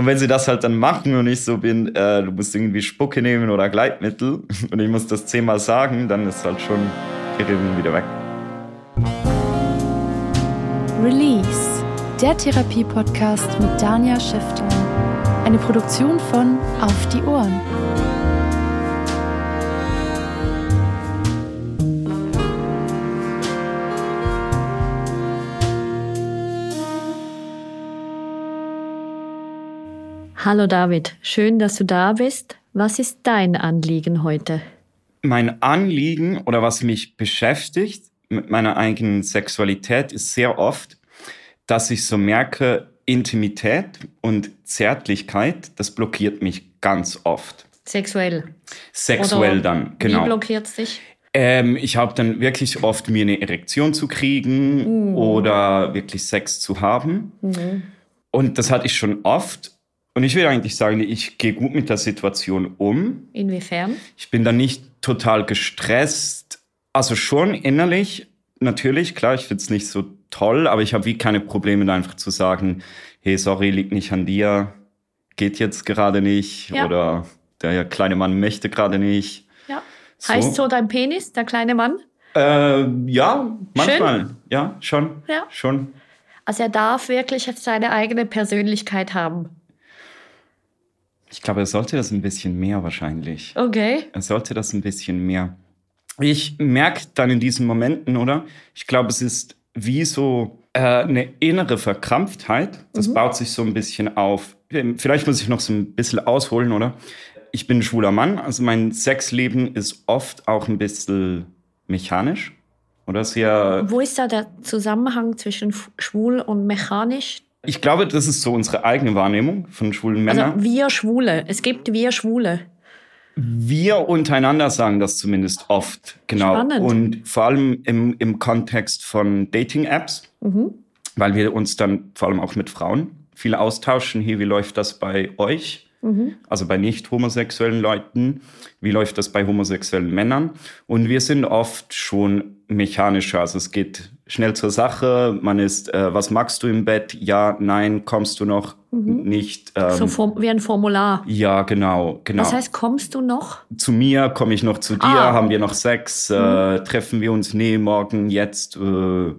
Und wenn sie das halt dann machen und ich so bin, äh, du musst irgendwie Spucke nehmen oder Gleitmittel und ich muss das zehnmal sagen, dann ist halt schon Regung wieder weg. Release, der Therapie-Podcast mit Dania Schäfter. Eine Produktion von Auf die Ohren. Hallo David, schön, dass du da bist. Was ist dein Anliegen heute? Mein Anliegen oder was mich beschäftigt mit meiner eigenen Sexualität ist sehr oft, dass ich so merke, Intimität und Zärtlichkeit, das blockiert mich ganz oft. Sexuell. Sexuell Oder dann, genau. Wie blockiert es dich? Ähm, ich habe dann wirklich oft mir eine Erektion zu kriegen oder wirklich Sex zu haben. Und das hatte ich schon oft. Und ich will eigentlich sagen, ich gehe gut mit der Situation um. Inwiefern? Ich bin da nicht total gestresst. Also schon innerlich, natürlich, klar, ich finde es nicht so toll, aber ich habe wie keine Probleme, da einfach zu sagen, hey, sorry, liegt nicht an dir, geht jetzt gerade nicht Ja. oder der kleine Mann möchte gerade nicht. Ja. So. Heißt so dein Penis, der kleine Mann? Äh, ja, manchmal. Ja, schon. Ja. Schon. Also er darf wirklich seine eigene Persönlichkeit haben. Ich glaube, er sollte das ein bisschen mehr wahrscheinlich. Okay. Er sollte das ein bisschen mehr. Ich merke dann in diesen Momenten, oder? Ich glaube, es ist wie so äh, eine innere Verkrampftheit. Das baut sich so ein bisschen auf. Vielleicht muss ich noch so ein bisschen ausholen, oder? Ich bin ein schwuler Mann, also mein Sexleben ist oft auch ein bisschen mechanisch. Oder sehr Wo ist da der Zusammenhang zwischen schwul und mechanisch? Ich glaube, das ist so unsere eigene Wahrnehmung von schwulen Männern. Also wir Schwule. Es gibt wir Schwule. Wir untereinander sagen das zumindest oft, genau. Spannend. Und vor allem im, im Kontext von Dating-Apps, Mhm. weil wir uns dann vor allem auch mit Frauen viel austauschen. Hier, wie läuft das bei euch? Mhm. Also bei nicht homosexuellen Leuten. Wie läuft das bei homosexuellen Männern? Und wir sind oft schon mechanischer. Also es geht schnell zur Sache. Man ist, äh, was magst du im Bett? Ja, nein, kommst du noch? Nicht. Ähm, Mhm. So form wie ein Formular. ja, genau, genau. Das heißt, kommst du noch? zu mir, komme ich noch zu dir, Ah. haben wir noch Sex, äh, treffen wir uns, nee, morgen, jetzt, äh,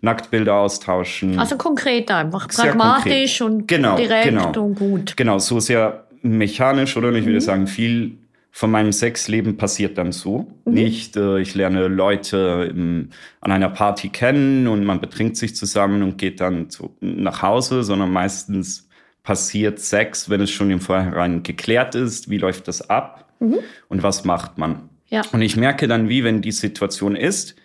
Nacktbilder austauschen. Also konkret einfach. Sehr Pragmatisch konkret. und Genau, direkt genau. und gut. genau, so sehr mechanisch, oder? Ich Mhm. würde sagen, viel von meinem Sexleben passiert dann so. Mhm. Nicht, äh, ich lerne Leute im, an einer Party kennen und man betrinkt sich zusammen und geht dann zu, nach Hause, sondern meistens passiert Sex, wenn es schon im Vorhinein geklärt ist, wie läuft das ab und was macht man. Ja. Und ich merke dann, wie wenn die Situation ist,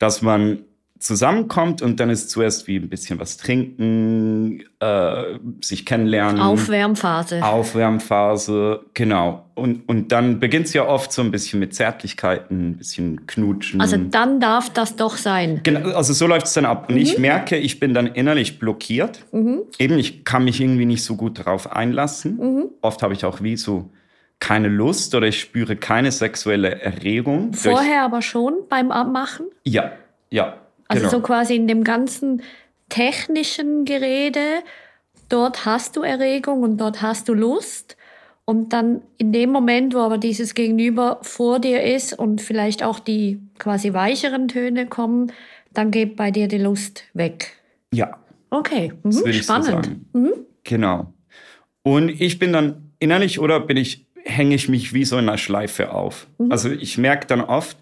dass man zusammenkommt und dann ist zuerst wie ein bisschen was trinken, äh, sich kennenlernen. Aufwärmphase. Aufwärmphase, genau. Und, und dann beginnt es ja oft so ein bisschen mit Zärtlichkeiten, ein bisschen knutschen. Also dann darf das doch sein. Genau, also so läuft es dann ab. Und ich merke, ich bin dann innerlich blockiert. Eben, ich kann mich irgendwie nicht so gut darauf einlassen. Oft habe ich auch wie so keine Lust oder ich spüre keine sexuelle Erregung. Vorher aber schon beim Abmachen. Ja, ja. Also genau. so quasi in dem ganzen technischen Gerede, dort hast du Erregung und dort hast du Lust. Und dann in dem Moment, wo aber dieses Gegenüber vor dir ist und vielleicht auch die quasi weicheren Töne kommen, dann geht bei dir die Lust weg. ja, Okay, mhm. ich so spannend. sagen. Genau. Und ich bin dann innerlich oder bin ich, hänge ich mich wie so in einer Schleife auf. Mhm. Also ich merke dann oft,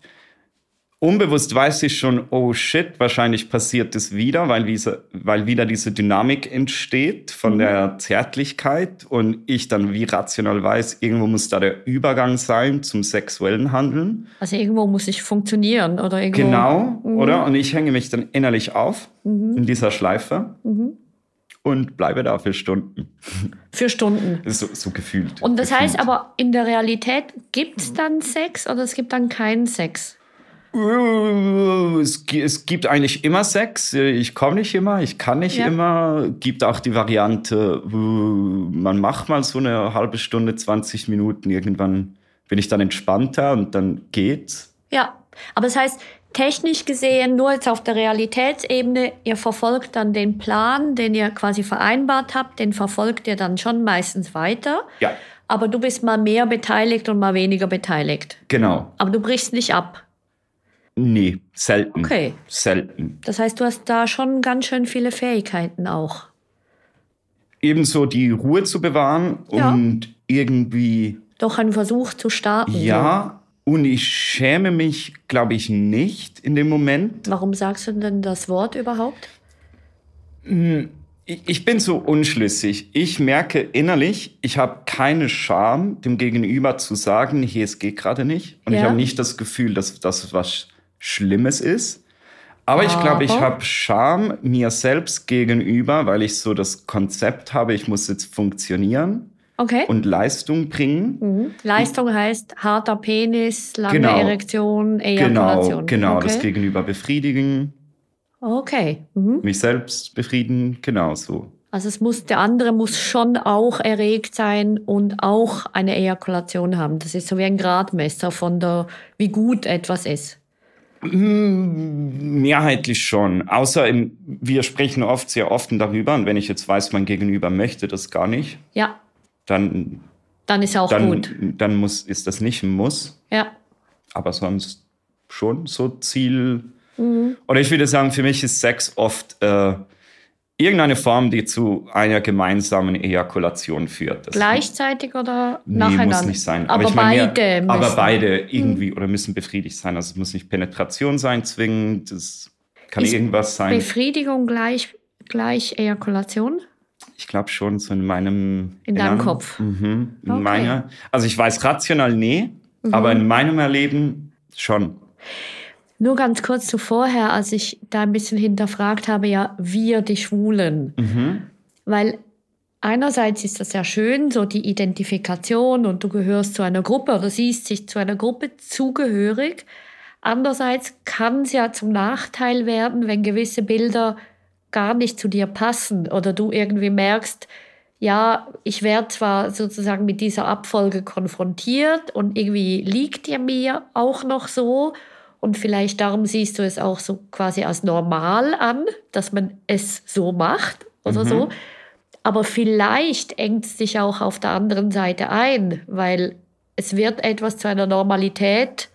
unbewusst weiß ich schon, oh shit, wahrscheinlich passiert es wieder, weil, diese, weil wieder diese Dynamik entsteht Mhm. von der Zärtlichkeit und ich dann wie rational weiß, irgendwo muss da der Übergang sein zum sexuellen Handeln. Also irgendwo muss ich funktionieren oder irgendwo. Genau, oder? Und ich hänge mich dann innerlich auf in dieser Schleife. und bleibe da für Stunden. Für Stunden. So, so gefühlt. Und das gefühlt. heißt aber, in der Realität gibt es dann Sex oder es gibt dann keinen Sex? Äh, Es, gi- es gibt eigentlich immer Sex. Ich komme nicht immer, ich kann nicht Ja. immer. Gibt auch die Variante, äh, man macht mal so eine halbe Stunde, 20 Minuten. Irgendwann bin ich dann entspannter und dann geht's. Ja, aber das heißt, technisch gesehen, nur jetzt auf der Realitätsebene, ihr verfolgt dann den Plan, den ihr quasi vereinbart habt, den verfolgt ihr dann schon meistens weiter. Ja, Aber du bist mal mehr beteiligt und mal weniger beteiligt. genau. Aber du brichst nicht ab. Nee, selten. Okay. Selten. Das heißt, du hast da schon ganz schön viele Fähigkeiten auch. Ebenso die Ruhe zu bewahren Ja. und irgendwie, Doch einen Versuch zu starten. ja, und ich schäme mich, glaube ich, nicht in dem Moment. So. Warum sagst du denn das Wort überhaupt? Ich ich bin so unschlüssig. Ich merke innerlich, ich habe keine Scham, dem Gegenüber zu sagen, hier, es geht gerade nicht. Und ich Ja. habe nicht das Gefühl, dass das was Schlimmes ist. Aber ich glaube, ich habe Scham mir selbst gegenüber, weil ich so das Konzept habe, ich muss jetzt funktionieren Okay. und Leistung bringen. Mhm. Leistung heißt harter Penis, lange Genau. Erektion, Genau, Ejakulation. genau, okay. das Gegenüber befriedigen, Okay. Mhm. mich selbst befriedigen, genau so. Also es muss, der andere muss schon auch erregt sein und auch eine Ejakulation haben. Das ist so wie ein Gradmesser von der, wie gut etwas ist. Mehrheitlich schon. Außer im, wir sprechen oft sehr offen darüber. Und wenn ich jetzt weiß, mein Gegenüber möchte das gar nicht, Ja, dann, dann ist auch dann, gut. dann muss, ist das nicht ein Muss. Ja. Aber sonst schon so Ziel. Mhm. Oder ich würde sagen, für mich ist Sex oft äh, irgendeine Form, die zu einer gemeinsamen Ejakulation führt. Das Gleichzeitig oder Nee, nacheinander? muss nicht sein. Aber, ich meine beide mehr, müssen. aber beide irgendwie oder müssen befriedigt sein. Also es muss nicht Penetration sein, zwingend. Es kann Ist irgendwas sein. Befriedigung gleich, gleich Ejakulation? Ich glaube schon so in meinem In deinem Innern. Kopf? Mhm, in Okay. Mhm. meiner, also ich weiß rational nee, aber in meinem Erleben schon. Nur ganz kurz zuvorher, als ich da ein bisschen hinterfragt habe, ja, wir, die Schwulen. Mhm. Weil einerseits ist das ja schön, so die Identifikation und du gehörst zu einer Gruppe oder siehst sich zu einer Gruppe zugehörig. Andererseits kann es ja zum Nachteil werden, wenn gewisse Bilder gar nicht zu dir passen oder du irgendwie merkst, ja, ich werde zwar sozusagen mit dieser Abfolge konfrontiert und irgendwie liegt ihr mir auch noch so und vielleicht darum siehst du es auch so quasi als normal an, dass man es so macht oder so. Aber vielleicht engt es dich auch auf der anderen Seite ein, weil es wird etwas zu einer Normalität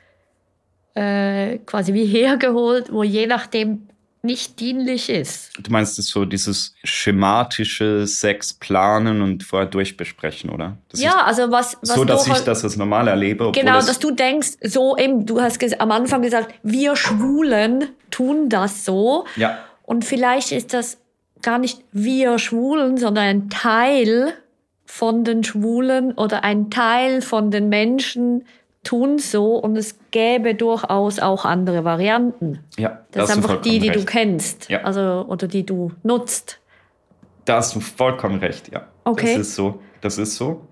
äh, quasi wie hergeholt, wo je nachdem nicht dienlich ist. Du meinst es so dieses schematische Sex planen und vorher durchbesprechen, oder? Dass ja, also was, was so, dass ich das als normal erlebe. Genau, dass du denkst, so eben, du hast am Anfang gesagt, wir Schwulen tun das so. Ja, Und vielleicht ist das gar nicht wir Schwulen, sondern ein Teil von den Schwulen oder ein Teil von den Menschen tun so und es gäbe durchaus auch andere Varianten. ja. Das da ist du einfach die, die du recht. kennst, Ja. also oder die du nutzt. Da hast du vollkommen recht, ja. Okay. Das ist so. Das ist so.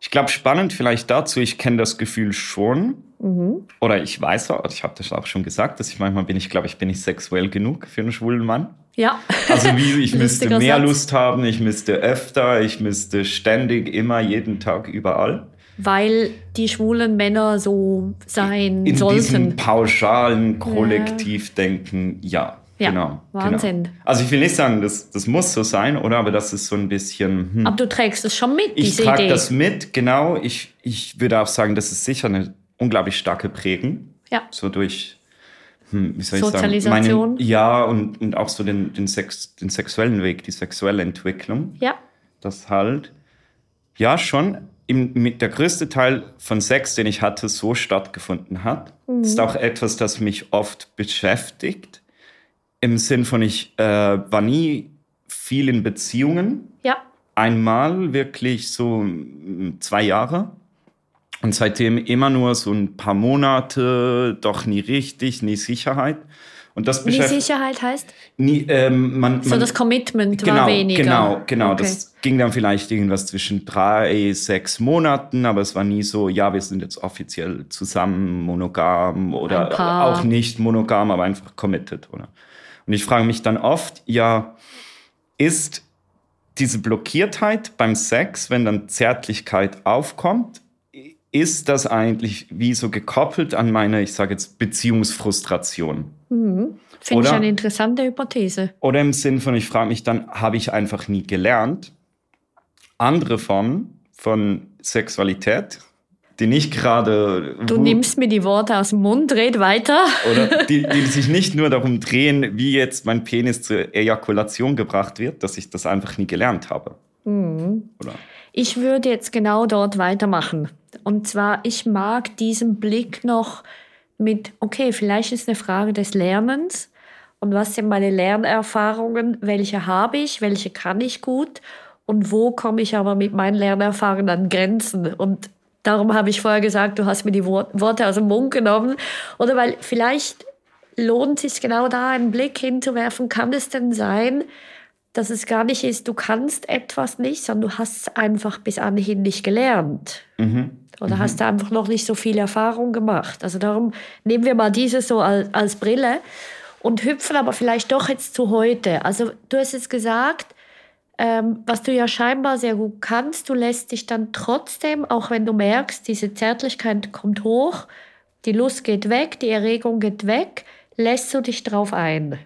Ich glaube, spannend vielleicht dazu, ich kenne das Gefühl schon. Mhm. Oder ich weiß auch, ich habe das auch schon gesagt, dass ich manchmal bin ich, glaube ich, bin nicht sexuell genug für einen schwulen Mann. Ja. Also wie, ich müsste mehr Satz. Lust haben, ich müsste öfter, ich müsste ständig, immer, jeden Tag, überall. Weil die schwulen Männer so sein In diesem sollten. pauschalen Kollektivdenken, ja. Ja, genau, Wahnsinn. Genau. Also ich will nicht sagen, das, das muss so sein, oder? Aber das ist so ein bisschen. Hm. Aber du trägst es schon mit, Ich diese trage Idee. das mit, genau. Ich, ich würde auch sagen, das ist sicher eine unglaublich starke Prägung. Ja. So durch, hm, wie soll ich Sozialisation. sagen? Meinen, ja, und, und auch so den, den, Sex, den sexuellen Weg, die sexuelle Entwicklung. Ja. Das halt, ja, schon im, mit der größte Teil von Sex, den ich hatte, so stattgefunden hat. Mhm. Ist auch etwas, das mich oft beschäftigt. Im Sinn von, ich äh, war nie viel in Beziehungen Ja. einmal wirklich so zwei Jahre. Und seitdem immer nur so ein paar Monate, doch nie richtig, nie Sicherheit. Und das beschäftigt Sicherheit heißt? nie, ähm, man, So man, das Commitment genau, war weniger. Genau, genau. Okay. Das ging dann vielleicht irgendwas zwischen drei, sechs Monaten, aber es war nie so, ja, wir sind jetzt offiziell zusammen, monogam oder auch nicht monogam, aber einfach committed, oder? Und ich frage mich dann oft, ja, ist diese Blockiertheit beim Sex, wenn dann Zärtlichkeit aufkommt, ist das eigentlich wie so gekoppelt an meine, ich sage jetzt, Beziehungsfrustration? Finde ich eine interessante Hypothese. Oder im Sinn von, ich frage mich dann, habe ich einfach nie gelernt, andere Formen von Sexualität, die nicht gerade. Du nimmst mir die Worte aus dem Mund, red weiter. Oder die, die sich nicht nur darum drehen, wie jetzt mein Penis zur Ejakulation gebracht wird, dass ich das einfach nie gelernt habe. Oder? Ich würde jetzt genau dort weitermachen. Und zwar, ich mag diesen Blick noch mit, okay, vielleicht ist eine Frage des Lernens. Und was sind meine Lernerfahrungen? Welche habe ich? Welche kann ich gut? Und wo komme ich aber mit meinen Lernerfahrungen an Grenzen? Und darum habe ich vorher gesagt, du hast mir die Wor- Worte aus dem Mund genommen. Oder weil vielleicht lohnt es sich genau da einen Blick hinzuwerfen. Kann es denn sein, dass es gar nicht ist, du kannst etwas nicht, sondern du hast es einfach bis anhin nicht gelernt. Oder hast da einfach noch nicht so viel Erfahrung gemacht. Also darum nehmen wir mal diese so als, als Brille und hüpfen aber vielleicht doch jetzt zu heute. Also du hast jetzt gesagt, ähm, was du ja scheinbar sehr gut kannst, du lässt dich dann trotzdem, auch wenn du merkst, diese Zärtlichkeit kommt hoch, die Lust geht weg, die Erregung geht weg, lässt du dich drauf ein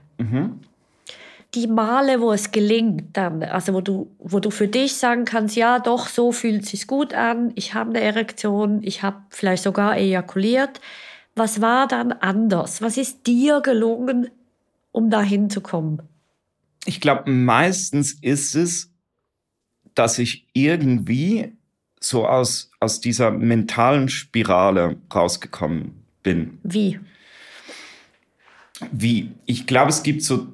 die Male, wo es gelingt dann, also wo du, wo du für dich sagen kannst, ja doch, so fühlt es sich gut an, ich habe eine Erektion, ich habe vielleicht sogar ejakuliert. Was war dann anders? Was ist dir gelungen, um dahin zu kommen? Ich glaube, meistens ist es, dass ich irgendwie so aus, aus dieser mentalen Spirale rausgekommen bin. Wie? Wie? Ich glaube, es gibt so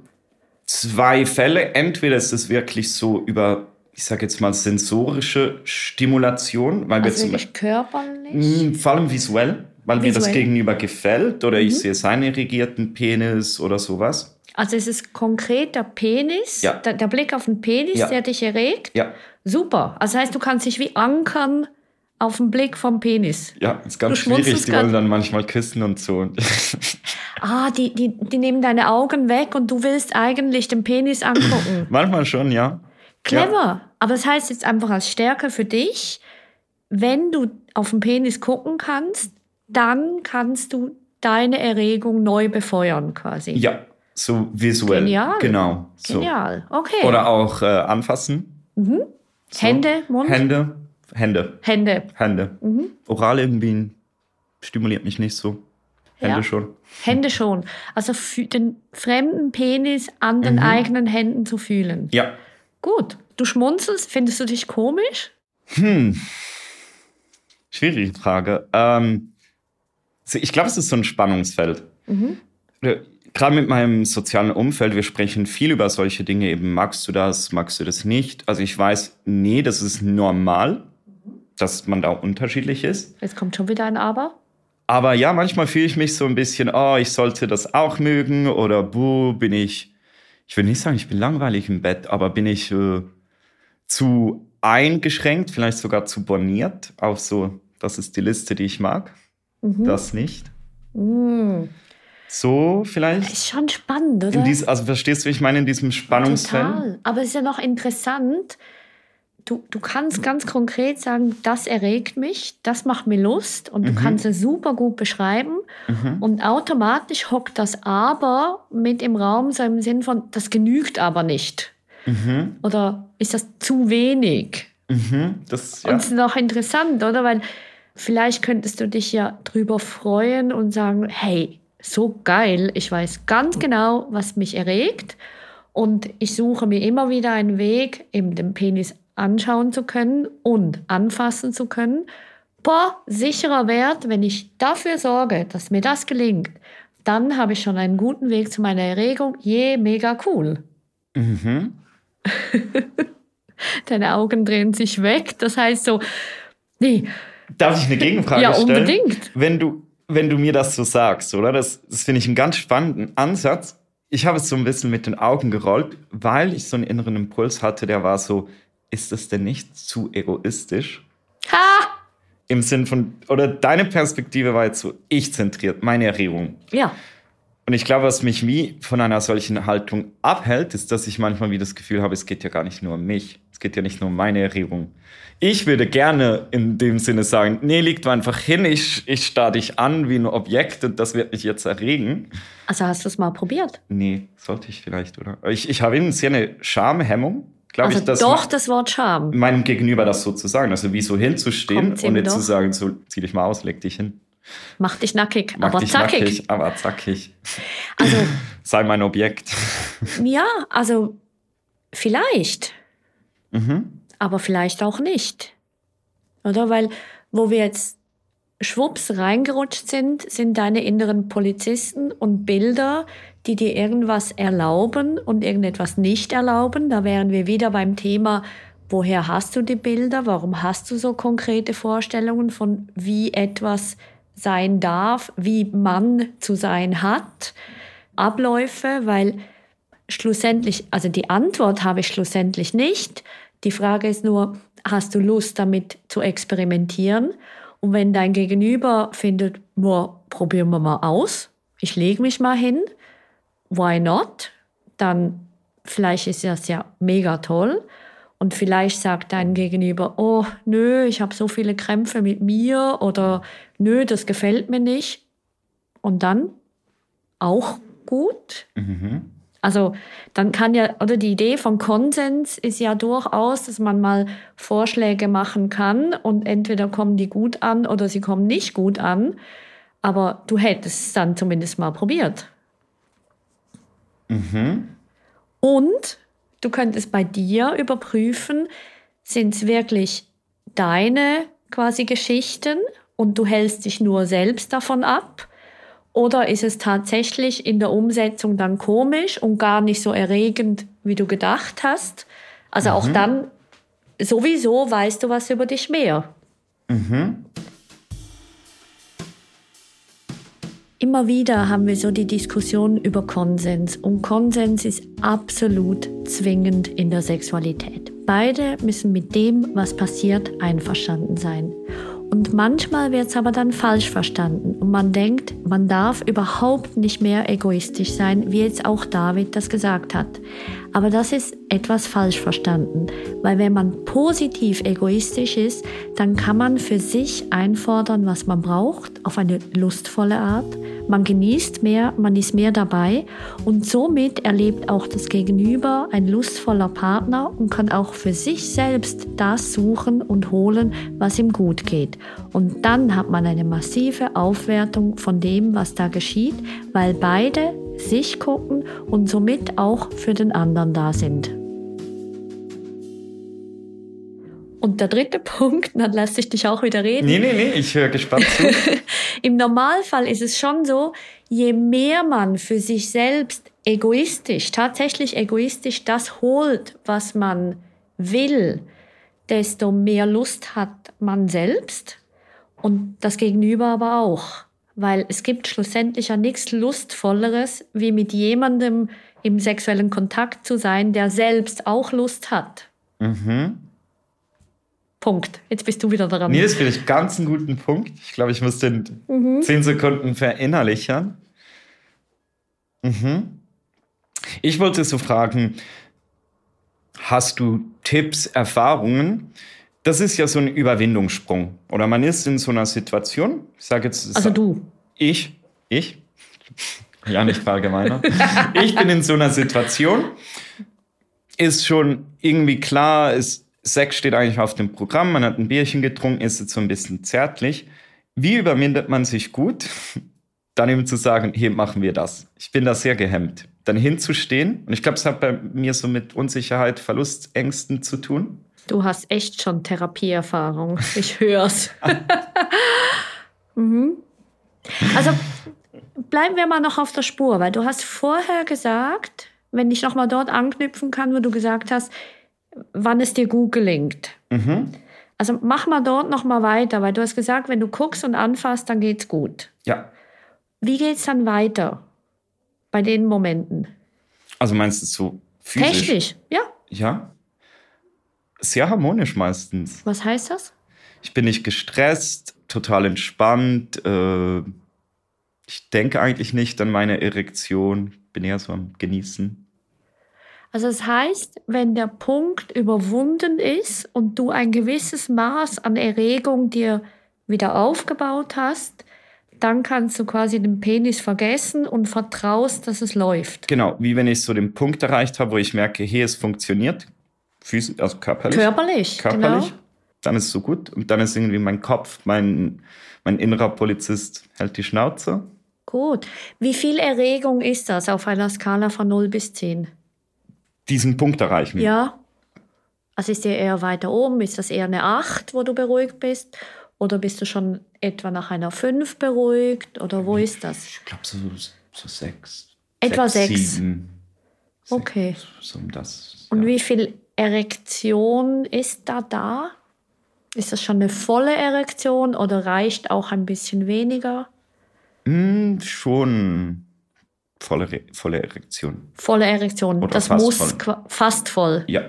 zwei Fälle. Entweder ist es wirklich so über, ich sage jetzt mal, sensorische Stimulation, weil wir Also zum wirklich körperlich? Mm, Vor allem visuell, weil mir das Visuell. Mhm. Gegenüber gefällt oder ich sehe seinen irrigierten Penis oder sowas. Also es ist konkret der Penis, Ja. der, der Blick auf den Penis, Ja. der dich erregt? Ja, Super. Also heißt, du kannst dich wie ankern auf den Blick vom Penis. ja, ist ganz schwierig. Die wollen dann manchmal küssen und so. Ah, die, die, die nehmen deine Augen weg und du willst eigentlich den Penis angucken. manchmal schon, ja. Clever. Aber das heißt jetzt einfach als Stärke für dich, wenn du auf den Penis gucken kannst, dann kannst du deine Erregung neu befeuern quasi. Ja, so visuell. Genial. Genau. So. Genial. Okay. Oder auch äh, anfassen. So. Hände, Mund? Hände. Hände. Hände. Hände. Oral irgendwie stimuliert mich nicht so. Hände Ja. schon. Hände schon. Also den fremden Penis an Mhm. den eigenen Händen zu fühlen. Ja. Gut. Du schmunzelst, findest du dich komisch? Schwierige Frage. Ähm, ich glaube, es ist so ein Spannungsfeld. Äh, Gerade mit meinem sozialen Umfeld, wir sprechen viel über solche Dinge. Eben, magst du das, magst du das nicht? Also ich weiß, nee, das ist normal, dass man da unterschiedlich ist. Jetzt kommt schon wieder ein Aber. Aber ja, manchmal fühle ich mich so ein bisschen, oh, ich sollte das auch mögen oder buh, bin ich, ich will nicht sagen, ich bin langweilig im Bett, aber bin ich äh, zu eingeschränkt, vielleicht sogar zu borniert auf so, das ist die Liste, die ich mag, das nicht. So vielleicht. Ist schon spannend, oder? In dies, also verstehst du, wie ich meine, in diesem Spannungsfeld? Total. Aber es ist ja noch interessant. Du, du kannst ganz konkret sagen, das erregt mich, das macht mir Lust und du kannst es super gut beschreiben. Und automatisch hockt das aber mit im Raum, so im Sinn von, das genügt aber nicht. Oder ist das zu wenig? Mhm, das, ja. Und es ist noch interessant, oder? Weil vielleicht könntest du dich ja drüber freuen und sagen, hey, so geil, ich weiß ganz genau, was mich erregt. Und ich suche mir immer wieder einen Weg, eben den Penis anschauen zu können und anfassen zu können. Boah, sicherer Wert, wenn ich dafür sorge, dass mir das gelingt, dann habe ich schon einen guten Weg zu meiner Erregung. Je, mega cool. Mhm. Deine Augen drehen sich weg. Das heißt so, nee, Darf ich eine Gegenfrage Ja, stellen? unbedingt. Wenn du, wenn du mir das so sagst, oder? Das, das finde ich einen ganz spannenden Ansatz. Ich habe es so ein bisschen mit den Augen gerollt, weil ich so einen inneren Impuls hatte, der war so, ist das denn nicht zu egoistisch? Ha! Im Sinn von, oder deine Perspektive war jetzt so ich zentriert, meine Erregung. Ja. Und ich glaube, was mich wie von einer solchen Haltung abhält, ist, dass ich manchmal wie das Gefühl habe, es geht ja gar nicht nur um mich. Es geht ja nicht nur um meine Erregung. Ich würde gerne in dem Sinne sagen, nee, du einfach hin, ich, ich starr dich an wie ein Objekt und das wird mich jetzt erregen. Also hast du es mal probiert? Nee, sollte ich vielleicht, oder? Ich, ich habe eben sehr eine Schamhemmung, glaube Also ich, dass doch das Wort Scham. meinem Gegenüber das so zu sagen. Also wie so hinzustehen und nicht doch. zu sagen, so zieh dich mal aus, leg dich hin. Mach dich nackig, Mach aber dich zackig. nackig, aber zackig. Also Sei mein Objekt. ja, also vielleicht, Mhm. aber vielleicht auch nicht. Oder? Weil, wo wir jetzt schwupps reingerutscht sind, sind deine inneren Polizisten und Bilder, die dir irgendwas erlauben und irgendetwas nicht erlauben. Da wären wir wieder beim Thema, woher hast du die Bilder? Warum hast du so konkrete Vorstellungen von, wie etwas sein darf, wie man zu sein hat? Abläufe, weil schlussendlich, also die Antwort habe ich schlussendlich nicht. Die Frage ist nur, hast du Lust damit zu experimentieren? Und wenn dein Gegenüber findet, boah, probieren wir mal aus, ich lege mich mal hin, why not? Dann vielleicht ist das ja mega toll. Und vielleicht sagt dein Gegenüber, oh, nö, ich habe so viele Krämpfe mit mir oder nö, das gefällt mir nicht. Und dann auch gut. Also dann kann ja, oder die Idee von Konsens ist ja durchaus, dass man mal Vorschläge machen kann und entweder kommen die gut an oder sie kommen nicht gut an. Aber du hättest es dann zumindest mal probiert. Und du könntest bei dir überprüfen, sind es wirklich deine quasi Geschichten und du hältst dich nur selbst davon ab? Oder ist es tatsächlich in der Umsetzung dann komisch und gar nicht so erregend, wie du gedacht hast? Also auch dann, sowieso weißt du was über dich mehr. Immer wieder haben wir so die Diskussion über Konsens und Konsens ist absolut zwingend in der Sexualität. Beide müssen mit dem, was passiert, einverstanden sein. Und manchmal wird es aber dann falsch verstanden und man denkt, man darf überhaupt nicht mehr egoistisch sein, wie jetzt auch David das gesagt hat. Aber das ist etwas falsch verstanden, weil wenn man positiv egoistisch ist, dann kann man für sich einfordern, was man braucht, auf eine lustvolle Art. Man genießt mehr, man ist mehr dabei und somit erlebt auch das Gegenüber ein lustvoller Partner und kann auch für sich selbst das suchen und holen, was ihm gut geht. Und dann hat man eine massive Aufwertung von dem, was da geschieht, weil beide sich gucken und somit auch für den anderen da sind. Und der dritte Punkt, dann lasse ich dich auch wieder reden. Nee, nee, nee, ich höre gespannt zu. Im Normalfall ist es schon so, je mehr man für sich selbst egoistisch, tatsächlich egoistisch das holt, was man will, desto mehr Lust hat man selbst und das Gegenüber aber auch. Weil es gibt schlussendlich ja nichts Lustvolleres, wie mit jemandem im sexuellen Kontakt zu sein, der selbst auch Lust hat. Punkt. Jetzt bist du wieder dran. Nee, das finde ich ganz einen guten Punkt. Ich glaube, ich muss den zehn Sekunden verinnerlichen. Mhm. Ich wollte so fragen, hast du Tipps, Erfahrungen? Das ist ja so ein Überwindungssprung. Oder man ist in so einer Situation, ich sage jetzt... Also du. Ich? Ich? Ja, nicht verallgemeinern. ich bin in so einer Situation, ist schon irgendwie klar, ist, Sex steht eigentlich auf dem Programm, man hat ein Bierchen getrunken, ist jetzt so ein bisschen zärtlich. Wie überwindet man sich gut, dann eben zu sagen, hier machen wir das. Ich bin da sehr gehemmt. Dann hinzustehen, und ich glaube, es hat bei mir so mit Unsicherheit, Verlustängsten zu tun. Du hast echt schon Therapieerfahrung. Ich hör's. mhm. Also bleiben wir mal noch auf der Spur, weil du hast vorher gesagt, wenn ich noch mal dort anknüpfen kann, wo du gesagt hast, wann es dir gut gelingt. Also mach mal dort noch mal weiter, weil du hast gesagt, wenn du guckst und anfasst, dann geht's gut. Ja. Wie geht's dann weiter bei den Momenten? Also meinst du so physisch? Technisch, ja. Ja. Sehr harmonisch meistens. Was heißt das? Ich bin nicht gestresst, total entspannt. Äh, ich denke eigentlich nicht an meine Erektion. Bin eher so am Genießen. Also das heißt, wenn der Punkt überwunden ist und du ein gewisses Maß an Erregung dir wieder aufgebaut hast, dann kannst du quasi den Penis vergessen und vertraust, dass es läuft. Genau, wie wenn ich so den Punkt erreicht habe, wo ich merke, hey, es funktioniert. Physisch, also körperlich. Körperlich, körperlich. genau. Dann ist es so gut. Und dann ist irgendwie mein Kopf, mein, mein innerer Polizist hält die Schnauze. Gut. Wie viel Erregung ist das auf einer Skala von 0 bis 10? Diesen Punkt erreichen. Ja. Also ist der eher weiter oben? Ist das eher eine 8, wo du beruhigt bist? Oder bist du schon etwa nach einer 5 beruhigt? Oder wo ist das? Ich glaube so, so sechs. Etwa sechs. Sieben. Okay. So um das. Und ja. wie viel Erektion ist da da? Ist das schon eine volle Erektion oder reicht auch ein bisschen weniger? Hm, schon volle, Re- volle Erektion. Volle Erektion. Oder das fast muss voll. fast voll. Ja.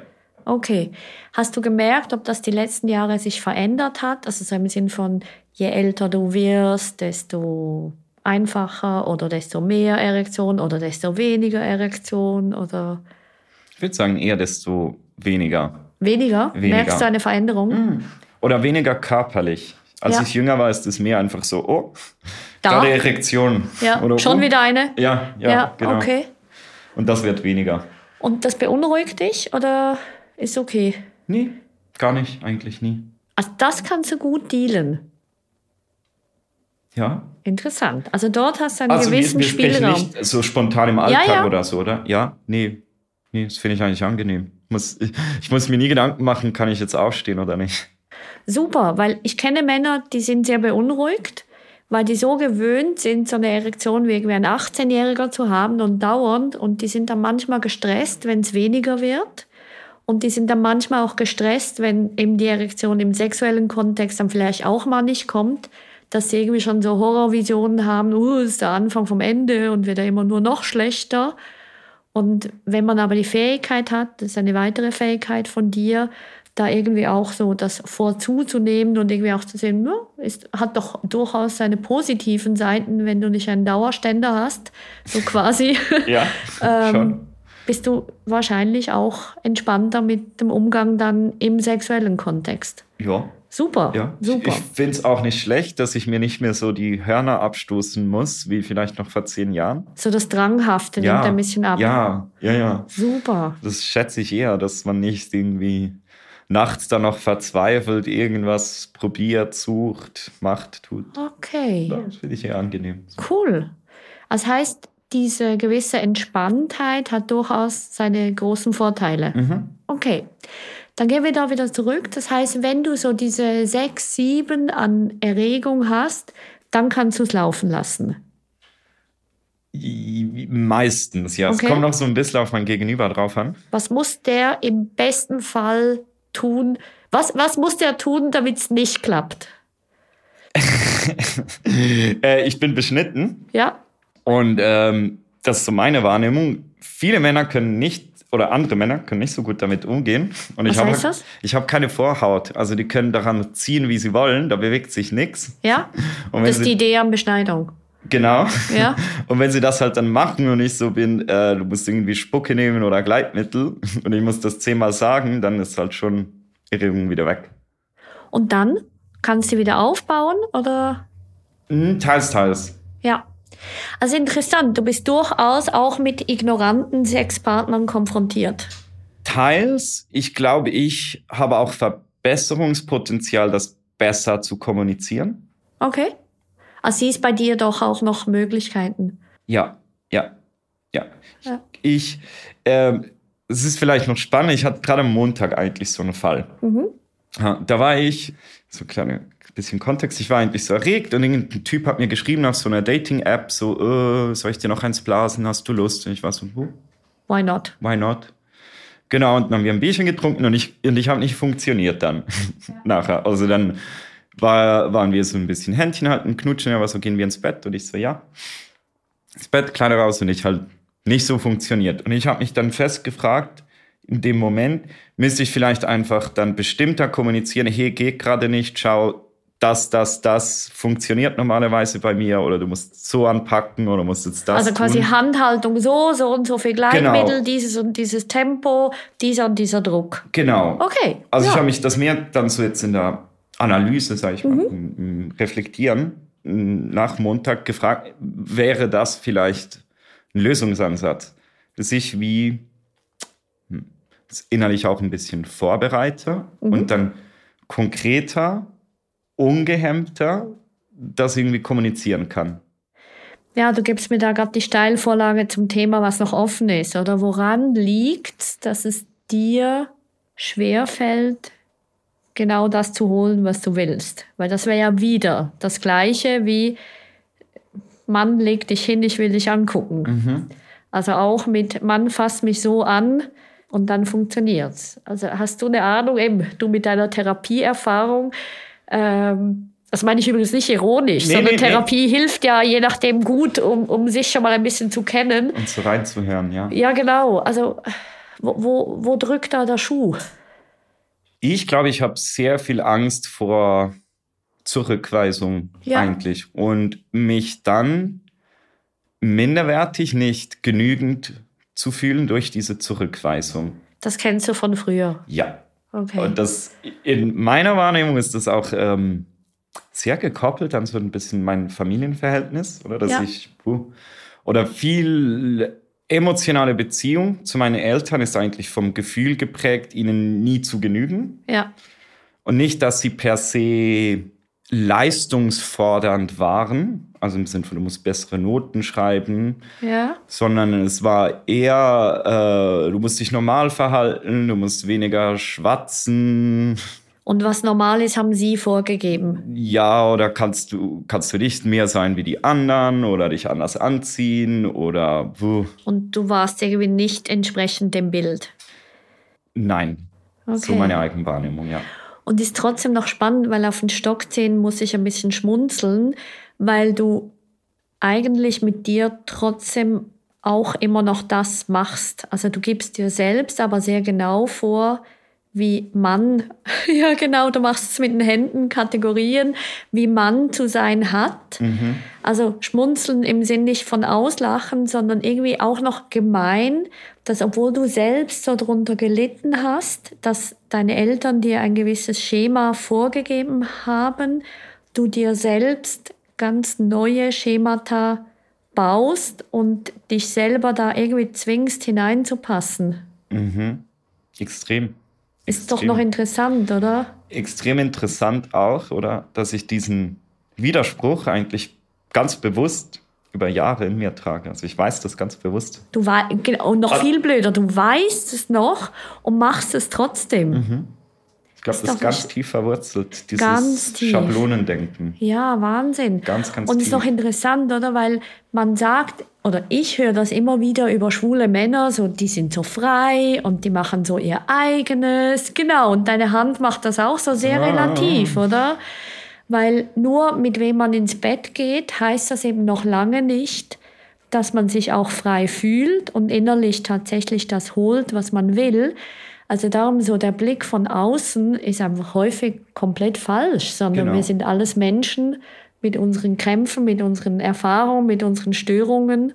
Okay. Hast du gemerkt, ob das die letzten Jahre sich verändert hat? Also so im Sinn von, je älter du wirst, desto einfacher oder desto mehr Erektion oder desto weniger Erektion oder Ich würde sagen, eher desto weniger. weniger? Weniger. Merkst du eine Veränderung? Oder weniger körperlich. Als Ja. ich jünger war, ist es mehr einfach so, oh, Da? gerade Erektion. Ja, Oder, schon oh. wieder eine? Ja, ja, genau. okay. Und das wird weniger. Und das beunruhigt dich oder ist okay? Nie, gar nicht, eigentlich nie. Also das kannst du gut dealen. Ja. Interessant. Also dort hast du einen Also wir, gewissen wir sprechen Spielraum. nicht so spontan im Alltag ja. oder so, oder? Ja, nee. Nee, das finde ich eigentlich angenehm. Muss, ich, ich muss mir nie Gedanken machen, kann ich jetzt aufstehen oder nicht. Super, weil ich kenne Männer, die sind sehr beunruhigt, weil die so gewöhnt sind, so eine Erektion wie ein 18-Jähriger zu haben und dauernd. Und die sind dann manchmal gestresst, wenn es weniger wird. Und die sind dann manchmal auch gestresst, wenn eben die Erektion im sexuellen Kontext dann vielleicht auch mal nicht kommt, dass sie irgendwie schon so Horrorvisionen haben, uh, ist der Anfang vom Ende und wird ja immer nur noch schlechter. Und wenn man aber die Fähigkeit hat, das ist eine weitere Fähigkeit von dir, da irgendwie auch so das vorzuzunehmen und irgendwie auch zu sehen, ja, ist, hat doch durchaus seine positiven Seiten, wenn du nicht einen Dauerständer hast, so quasi, Ja, ähm, schon. bist du wahrscheinlich auch entspannter mit dem Umgang dann im sexuellen Kontext. Ja, Super, ja. super. Ich finde es auch nicht schlecht, dass ich mir nicht mehr so die Hörner abstoßen muss, wie vielleicht noch vor zehn Jahren. So das Dranghafte nimmt ein bisschen ab. Ja, ja, ja. Super. Das schätze ich eher, dass man nicht irgendwie nachts dann noch verzweifelt, irgendwas probiert, sucht, macht, tut. Okay. Ja, das finde ich eher angenehm. Cool. Das heißt, diese gewisse Entspanntheit hat durchaus seine großen Vorteile. Mhm. Okay. Dann gehen wir da wieder zurück. Das heißt, wenn du so diese sechs, sieben an Erregung hast, dann kannst du es laufen lassen. Meistens, ja. Okay. Es kommt noch so ein bisschen auf mein Gegenüber drauf an. Was muss der im besten Fall tun? Was, was muss der tun, damit es nicht klappt? äh, ich bin beschnitten Ja? und ähm, das ist so meine Wahrnehmung. Viele Männer können nicht oder andere Männer können nicht so gut damit umgehen. Und ich Was habe heißt das? ich habe keine Vorhaut. Also die können daran ziehen, wie sie wollen. Da bewegt sich nichts. Ja? Und Das ist die Idee an Beschneidung. Genau. Ja? Und wenn sie das halt dann machen und ich so bin, äh, du musst irgendwie Spucke nehmen oder Gleitmittel und ich muss das zehnmal sagen, dann ist halt schon Erregung wieder weg. Und dann kannst du wieder aufbauen oder Hm, teils, teils. Ja. Also interessant, du bist durchaus auch mit ignoranten Sexpartnern konfrontiert. Teils, ich glaube, ich habe auch Verbesserungspotenzial, das besser zu kommunizieren. Okay. Also siehst bei dir doch auch noch Möglichkeiten. Ja, ja, ja. Ja. Ich, ähm, es ist vielleicht noch spannend, ich hatte gerade am Montag eigentlich so einen Fall. Mhm. Ja, da war ich, so ein kleiner bisschen Kontext, ich war eigentlich so erregt und irgendein Typ hat mir geschrieben auf so einer Dating-App, so, äh, soll ich dir noch eins blasen, hast du Lust? Und ich war so, oh, Why not? why not? Genau, und dann haben wir ein Bierchen getrunken und ich, und ich habe nicht funktioniert dann nachher. Also dann war, waren wir so ein bisschen Händchen halten, knutschen, aber so gehen wir ins Bett und ich so, ja, ins Bett, Kleider raus und ich halt nicht so funktioniert. Und ich habe mich dann fest gefragt, in dem Moment müsste ich vielleicht einfach dann bestimmter kommunizieren, hey, geht gerade nicht, schau, das, das, das funktioniert normalerweise bei mir oder du musst so anpacken oder musst jetzt das Also quasi tun. Handhaltung so, so und so viel Gleitmittel, Genau. dieses und dieses Tempo, dieser und dieser Druck. Genau. Okay. Also ja. ich habe mich das mehr dann so jetzt in der Analyse, sage ich mal, Mhm. im Reflektieren nach Montag gefragt, wäre das vielleicht ein Lösungsansatz, dass ich wie hm, innerlich auch ein bisschen vorbereite Mhm. und dann konkreter, ungehemmter das irgendwie kommunizieren kann. Ja, du gibst mir da gerade die Steilvorlage zum Thema, was noch offen ist. Oder woran liegt, dass es dir schwerfällt, genau das zu holen, was du willst? Weil das wäre ja wieder das Gleiche wie Mann, leg dich hin, ich will dich angucken. Also auch mit Mann, fass mich so an und dann funktioniert's. Also hast du eine Ahnung, eben du mit deiner Therapieerfahrung, ähm, das meine ich übrigens nicht ironisch, Nee, sondern nee, nee. Therapie hilft ja je nachdem gut, um, um sich schon mal ein bisschen zu kennen. Und so reinzuhören, ja. Ja, genau. Also wo, wo, wo drückt da der Schuh? Ich glaube, ich habe sehr viel Angst vor Zurückweisung Ja. eigentlich und mich dann minderwertig nicht genügend zu fühlen durch diese Zurückweisung. Das kennst du von früher. Ja. Okay. Und das in meiner Wahrnehmung ist das auch ähm, sehr gekoppelt an so ein bisschen mein Familienverhältnis oder dass Ja. ich puh, oder viel emotionale Beziehung zu meinen Eltern ist eigentlich vom Gefühl geprägt, ihnen nie zu genügen. ja. Und nicht, dass sie per se leistungsfordernd waren, also im Sinne von, du musst bessere Noten schreiben, Ja. sondern es war eher, äh, du musst dich normal verhalten, du musst weniger schwatzen, Und was normal ist, haben sie vorgegeben. ja, oder kannst du, kannst du nicht mehr sein wie die anderen oder dich anders anziehen oder wuh, Und du warst irgendwie nicht entsprechend dem Bild. nein. So Okay. meine Eigenwahrnehmung, ja. Und ist trotzdem noch spannend, weil auf den Stock ziehen muss ich ein bisschen schmunzeln, weil du eigentlich mit dir trotzdem auch immer noch das machst. Also du gibst dir selbst aber sehr genau vor, wie Mann, ja genau, du machst es mit den Händen, Kategorien, wie Mann zu sein hat. Also schmunzeln im Sinn nicht von auslachen, sondern irgendwie auch noch gemein, dass obwohl du selbst so drunter gelitten hast, dass deine Eltern dir ein gewisses Schema vorgegeben haben, du dir selbst ganz neue Schemata baust und dich selber da irgendwie zwingst hineinzupassen. Extrem. Ist doch noch interessant, oder? extrem interessant auch, oder? Dass ich diesen Widerspruch eigentlich ganz bewusst über Jahre in mir trage. Also ich weiß das ganz bewusst. Du wei- genau, und noch Also- viel blöder, du weißt es noch und machst es trotzdem. Ich glaube, das ist ganz tief verwurzelt, dieses Ganz tief. Chablonendenken. Ja, Wahnsinn. Ganz, ganz Und es ist noch interessant, oder? Weil man sagt, oder ich höre das immer wieder über schwule Männer, so die sind so frei und die machen so ihr eigenes. Genau, und deine Hand macht das auch so sehr Ah. relativ, oder? Weil nur mit wem man ins Bett geht, heißt das eben noch lange nicht, dass man sich auch frei fühlt und innerlich tatsächlich das holt, was man will. Also darum so der Blick von außen ist einfach häufig komplett falsch, sondern Genau. wir sind alles Menschen mit unseren Krämpfen, mit unseren Erfahrungen, mit unseren Störungen.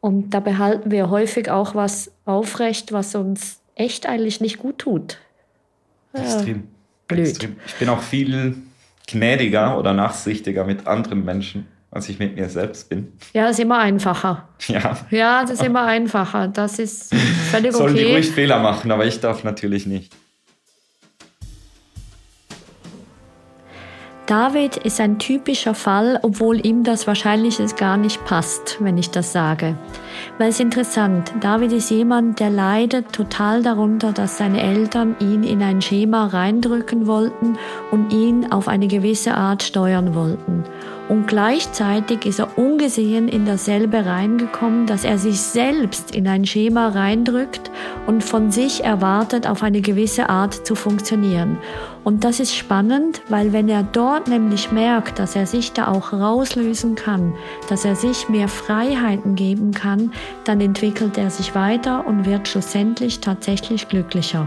Und da behalten wir häufig auch was aufrecht, was uns echt eigentlich nicht gut tut. Extrem. blöd. Extrem. Ich bin auch viel gnädiger oder nachsichtiger mit anderen Menschen, als ich mit mir selbst bin. Ja, das ist immer einfacher. Ja. Ja, das ist immer einfacher. Das ist völlig Sollen die okay. ruhig Fehler machen, aber ich darf natürlich nicht. David ist ein typischer Fall, obwohl ihm das wahrscheinlich gar nicht passt, wenn ich das sage. Weil es interessant, David ist jemand, der leidet total darunter, dass seine Eltern ihn in ein Schema reindrücken wollten und ihn auf eine gewisse Art steuern wollten. Und gleichzeitig ist er ungesehen in dasselbe reingekommen, dass er sich selbst in ein Schema reindrückt und von sich erwartet, auf eine gewisse Art zu funktionieren. Und das ist spannend, weil wenn er dort nämlich merkt, dass er sich da auch rauslösen kann, dass er sich mehr Freiheiten geben kann, dann entwickelt er sich weiter und wird schlussendlich tatsächlich glücklicher.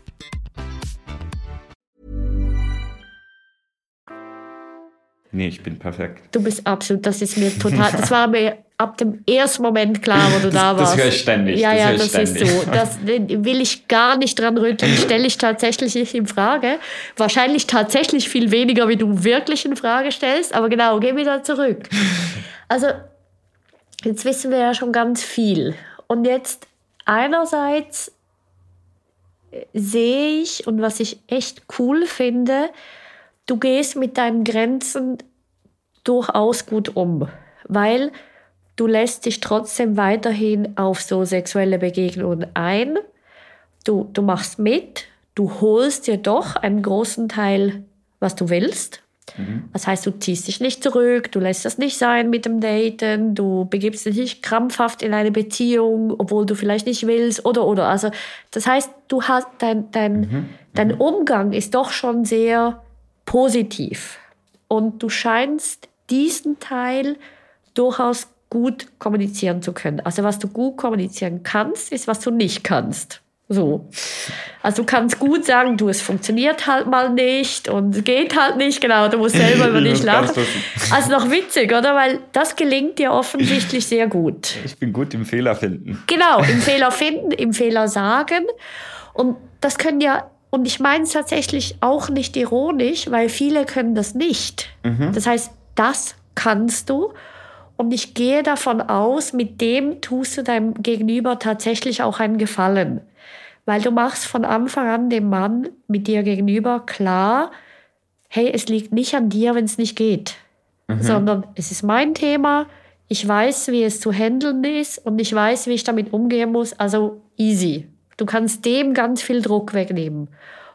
Nee, ich bin perfekt. Du bist absolut, das ist mir total, das war mir ab dem ersten Moment klar, wo du da warst. Das höre ich ständig. Ja, das ja, das ständig. ist so. Das will ich gar nicht dran rütteln, stelle ich tatsächlich nicht in Frage. Wahrscheinlich tatsächlich viel weniger, wie du wirklich in Frage stellst, aber genau, geh wieder zurück. Also, jetzt wissen wir ja schon ganz viel. Und jetzt einerseits sehe ich und was ich echt cool finde, du gehst mit deinen Grenzen durchaus gut um, weil du lässt dich trotzdem weiterhin auf so sexuelle Begegnungen ein. Du, du machst mit, du holst dir doch einen großen Teil, was du willst. Das heißt, du ziehst dich nicht zurück, du lässt das nicht sein mit dem Daten, du begibst dich nicht krampfhaft in eine Beziehung, obwohl du vielleicht nicht willst, oder, oder. Also, das heißt, du hast dein, dein, dein Umgang ist doch schon sehr positiv. Und du scheinst diesen Teil durchaus gut kommunizieren zu können. Also was du gut kommunizieren kannst, ist, was du nicht kannst. So. Also du kannst gut sagen, du, es funktioniert halt mal nicht und es geht halt nicht, genau, du musst selber über dich Ich lachen. Also noch witzig, oder? Weil das gelingt dir offensichtlich sehr gut. Ich bin gut im Fehler finden. Genau, im Fehler finden, im Fehler sagen. Und das können ja, und ich meine es tatsächlich auch nicht ironisch, weil viele können das nicht. Das heißt, das kannst du. Und ich gehe davon aus, mit dem tust du deinem Gegenüber tatsächlich auch einen Gefallen. Weil du machst von Anfang an dem Mann mit dir gegenüber klar, hey, es liegt nicht an dir, wenn es nicht geht, sondern es ist mein Thema. Ich weiß, wie es zu handeln ist und ich weiß, wie ich damit umgehen muss. Also easy. Du kannst dem ganz viel Druck wegnehmen.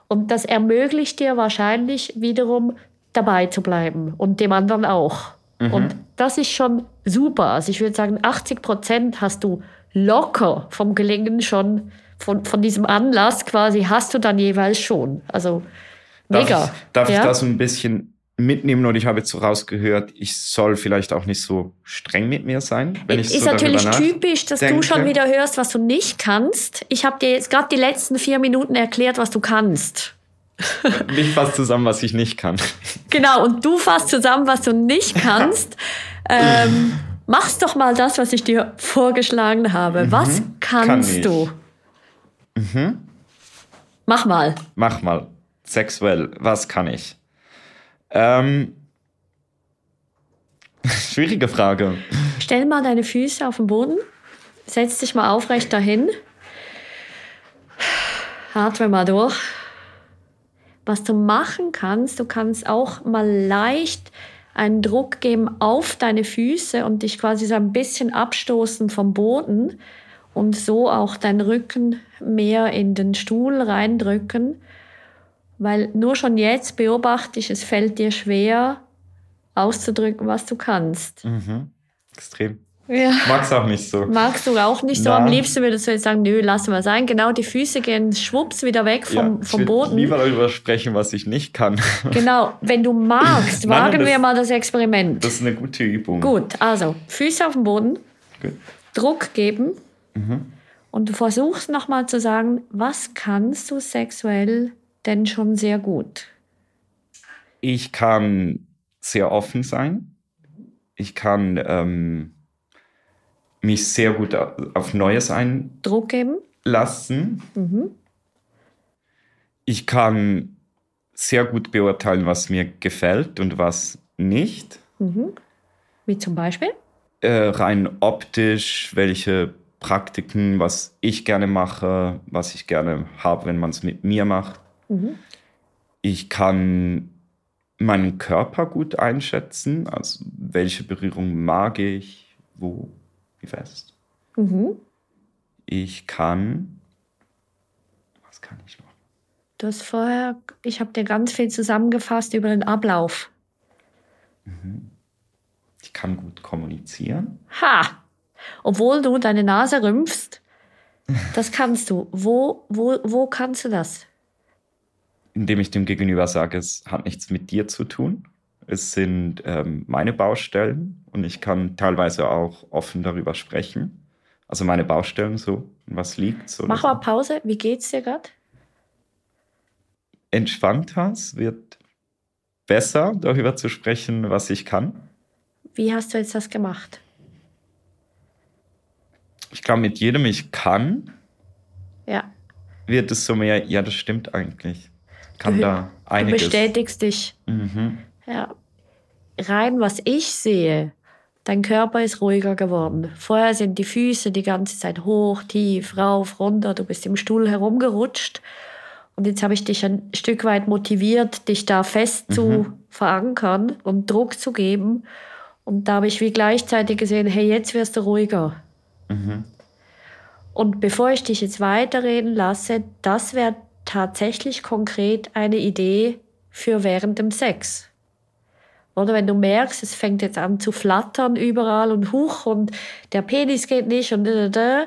Und das ermöglicht dir wahrscheinlich wiederum dabei zu bleiben und dem anderen auch. Und das ist schon super. Also ich würde sagen, 80 Prozent hast du locker vom Gelingen schon, von, von diesem Anlass quasi, hast du dann jeweils schon. Also mega. Darf, ich, darf ja? ich das ein bisschen mitnehmen? Und ich habe jetzt so rausgehört, ich soll vielleicht auch nicht so streng mit mir sein, wenn ich ist so natürlich typisch, dass du nachdenke. schon wieder hörst, was du nicht kannst. Ich habe dir jetzt gerade die letzten vier Minuten erklärt, was du kannst. Nicht fast zusammen, was ich nicht kann. Genau, und du fasst zusammen, was du nicht kannst. ähm, machst doch mal das, was ich dir vorgeschlagen habe. Was kannst ich. du? Mach mal. Mach mal. Sexuell, was kann ich? Ähm, schwierige Frage. Stell mal deine Füße auf den Boden. Setz dich mal aufrecht dahin. Atme mal durch. Was du machen kannst, du kannst auch mal leicht einen Druck geben auf deine Füße und dich quasi so ein bisschen abstoßen vom Boden und so auch deinen Rücken mehr in den Stuhl reindrücken. Weil nur schon jetzt beobachte ich, es fällt dir schwer auszudrücken, was du kannst. Extrem. Ja. Mag's auch nicht so. Magst du auch nicht so. Na. Am liebsten würdest du jetzt sagen, nö, lass mal sein. Genau, die Füße gehen schwupps wieder weg vom, Ja, ich vom will Boden. Lieber darüber sprechen, was ich nicht kann. Genau, wenn du magst, Nein, wagen das- wir mal das Experiment. Das ist eine gute Übung. Gut, also Füße auf den Boden, Gut. Druck geben Mhm. und du versuchst nochmal zu sagen, was kannst du sexuell denn schon sehr gut? Ich kann sehr offen sein. Ich kann ähm, mich sehr gut au- auf Neues Druck geben? einlassen. Mhm. Ich kann sehr gut beurteilen, was mir gefällt und was nicht. Wie zum Beispiel? Äh, rein optisch, welche Praktiken, was ich gerne mache, was ich gerne habe, wenn man es mit mir macht. Ich kann meinen Körper gut einschätzen, also welche Berührung mag ich, wo, wie fest. Ich kann, was kann ich noch? Du hast vorher, ich habe dir ganz viel zusammengefasst über den Ablauf. Ich kann gut kommunizieren. Ha! Obwohl du deine Nase rümpfst, das kannst du. Wo, wo, wo kannst du das? Indem ich dem Gegenüber sage, es hat nichts mit dir zu tun. Es sind ähm, meine Baustellen und ich kann teilweise auch offen darüber sprechen. Also meine Baustellen so, was liegt so. Mach mal Pause. Wie geht's dir gerade? Entspannter, es wird besser, darüber zu sprechen, was ich kann. Wie hast du jetzt das gemacht? Ich glaube, mit jedem ich kann, Ja. wird es so mehr, ja, das stimmt eigentlich. Kann Du- da Du einiges. bestätigst dich. Mhm. Ja. Rein, was ich sehe, dein Körper ist ruhiger geworden. Vorher sind die Füße die ganze Zeit hoch, tief, rauf, runter. Du bist im Stuhl herumgerutscht. Und jetzt habe ich dich ein Stück weit motiviert, dich da fest zu verankern und Druck zu geben. Und da habe ich wie gleichzeitig gesehen, hey, jetzt wirst du ruhiger. Und bevor ich dich jetzt weiterreden lasse, das wäre tatsächlich konkret eine Idee für während dem Sex. Oder wenn du merkst, es fängt jetzt an zu flattern überall und huch und der Penis geht nicht und da, da, da,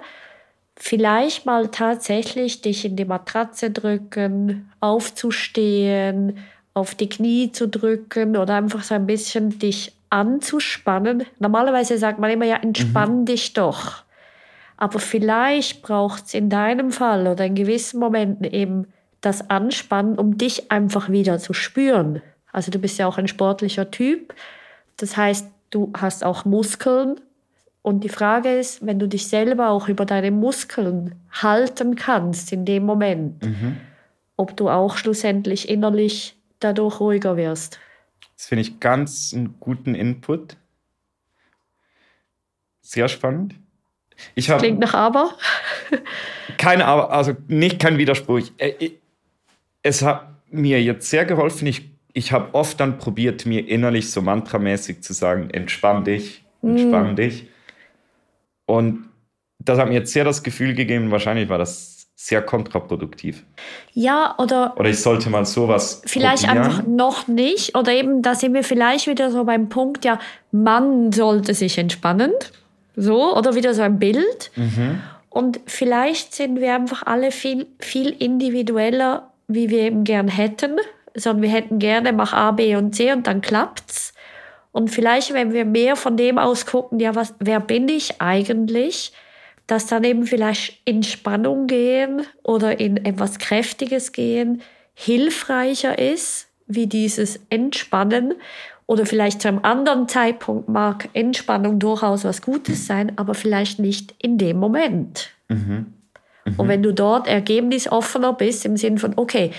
vielleicht mal tatsächlich dich in die Matratze drücken, aufzustehen, auf die Knie zu drücken oder einfach so ein bisschen dich anzuspannen. Normalerweise sagt man immer, ja, entspann dich doch. Aber vielleicht braucht es in deinem Fall oder in gewissen Momenten eben das Anspannen, um dich einfach wieder zu spüren. Also du bist ja auch ein sportlicher Typ. Das heißt, du hast auch Muskeln. Und die Frage ist, wenn du dich selber auch über deine Muskeln halten kannst in dem Moment, ob du auch schlussendlich innerlich dadurch ruhiger wirst. Das finde ich ganz einen guten Input. Sehr spannend. Ich habe Klingt nach aber. keine, aber also nicht kein Widerspruch. Äh, ich- Es hat mir jetzt sehr geholfen. Ich, ich habe oft dann probiert, mir innerlich so mantramäßig zu sagen, entspann dich, entspann dich. Und das hat mir jetzt sehr das Gefühl gegeben, wahrscheinlich war das sehr kontraproduktiv. Ja, oder Oder ich sollte mal sowas Vielleicht probieren. einfach noch nicht. Oder eben, da sind wir vielleicht wieder so beim Punkt, ja, man sollte sich entspannen. So, oder wieder so ein Bild. Und vielleicht sind wir einfach alle viel, viel individueller, wie wir eben gern hätten. Sondern wir hätten gerne, mach A, B und C und dann klappt's. Und vielleicht, wenn wir mehr von dem aus gucken, ja, was, wer bin ich eigentlich? Dass dann eben vielleicht in Spannung gehen oder in etwas Kräftiges gehen hilfreicher ist, wie dieses Entspannen. Oder vielleicht zu einem anderen Zeitpunkt mag Entspannung durchaus was Gutes sein, aber vielleicht nicht in dem Moment. Und wenn du dort ergebnisoffener bist, im Sinn von, okay,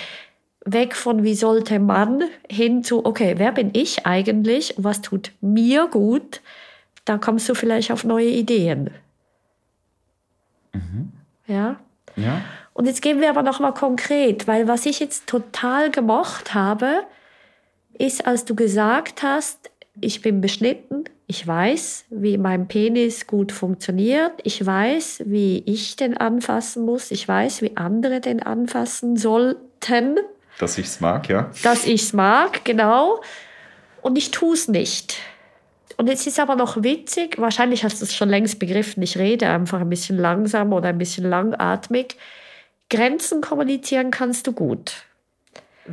weg von wie sollte man hin zu, okay, wer bin ich eigentlich? Was tut mir gut? Da kommst du vielleicht auf neue Ideen. Ja. Ja? Und jetzt gehen wir aber noch mal konkret, weil was ich jetzt total gemocht habe, ist, als du gesagt hast, ich bin beschnitten, ich weiß, wie mein Penis gut funktioniert, ich weiß, wie ich den anfassen muss, ich weiß, wie andere den anfassen sollten, Dass ich es mag, ja. dass ich es mag, genau, und ich tue es nicht. Und jetzt ist aber noch witzig, wahrscheinlich hast du es schon längst begriffen, ich rede einfach ein bisschen langsam oder ein bisschen langatmig. Grenzen kommunizieren kannst du gut.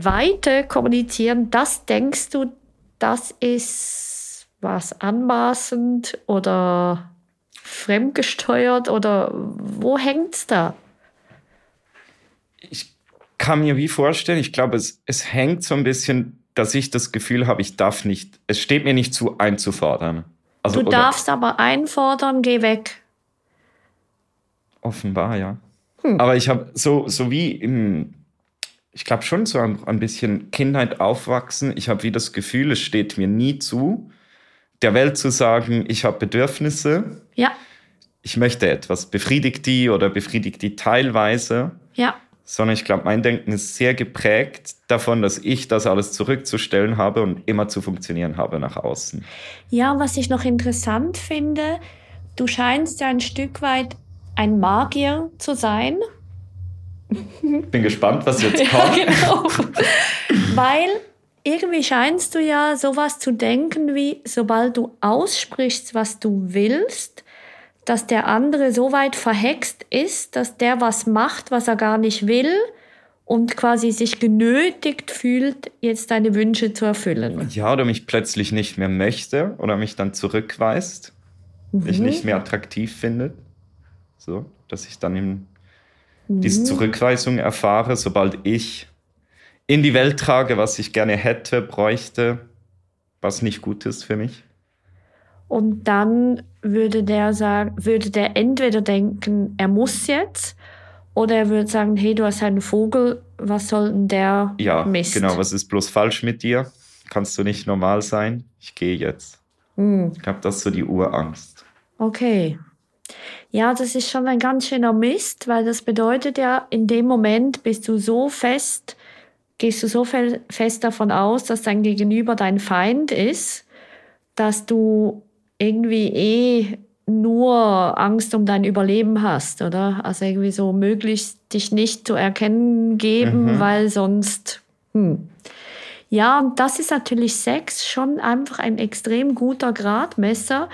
Weite kommunizieren, das denkst du, das ist was anmaßend oder fremdgesteuert oder wo hängt's da? ich kann mir wie vorstellen, ich glaube, es, es hängt so ein bisschen, dass ich das Gefühl habe, ich darf nicht, es steht mir nicht zu einzufordern. Also, Du darfst aber einfordern, geh weg. Offenbar, ja. Hm. Aber ich habe so, so wie im, ich glaube schon so ein, ein bisschen Kindheit aufwachsen. Ich habe wie das Gefühl, es steht mir nie zu, der Welt zu sagen, ich habe Bedürfnisse. Ja. Ich möchte etwas, befriedigt die oder befriedigt die teilweise. Ja. Sondern ich glaube, mein Denken ist sehr geprägt davon, dass ich das alles zurückzustellen habe und immer zu funktionieren habe nach außen. Ja, was ich noch interessant finde, du scheinst ja ein Stück weit ein Magier zu sein. Bin gespannt, was jetzt kommt. Ja, genau. Weil irgendwie scheinst du ja sowas zu denken wie, sobald du aussprichst, was du willst, dass der andere so weit verhext ist, dass der was macht, was er gar nicht will und quasi sich genötigt fühlt, jetzt deine Wünsche zu erfüllen. Ja, oder mich plötzlich nicht mehr möchte oder mich dann zurückweist, mhm. mich nicht mehr attraktiv findet. So, dass ich dann eben mhm. diese Zurückweisung erfahre, sobald ich in die Welt trage, was ich gerne hätte, bräuchte, was nicht gut ist für mich. Und dann würde der sagen, würde der entweder denken, er muss jetzt, oder er würde sagen, hey, du hast einen Vogel, was soll denn der ja, Mist? genau, was ist bloß falsch mit dir? Kannst du nicht normal sein? Ich gehe jetzt. Hm. Ich glaube, das ist so die Urangst. Okay. Ja, das ist schon ein ganz schöner Mist, weil das bedeutet ja, in dem Moment bist du so fest, gehst du so fest davon aus, dass dein Gegenüber dein Feind ist, dass du irgendwie eh nur Angst um dein Überleben hast, oder? Also irgendwie so möglichst dich nicht zu erkennen geben, mhm. weil sonst. Hm. Ja, und das ist natürlich Sex schon einfach ein extrem guter Gradmesser,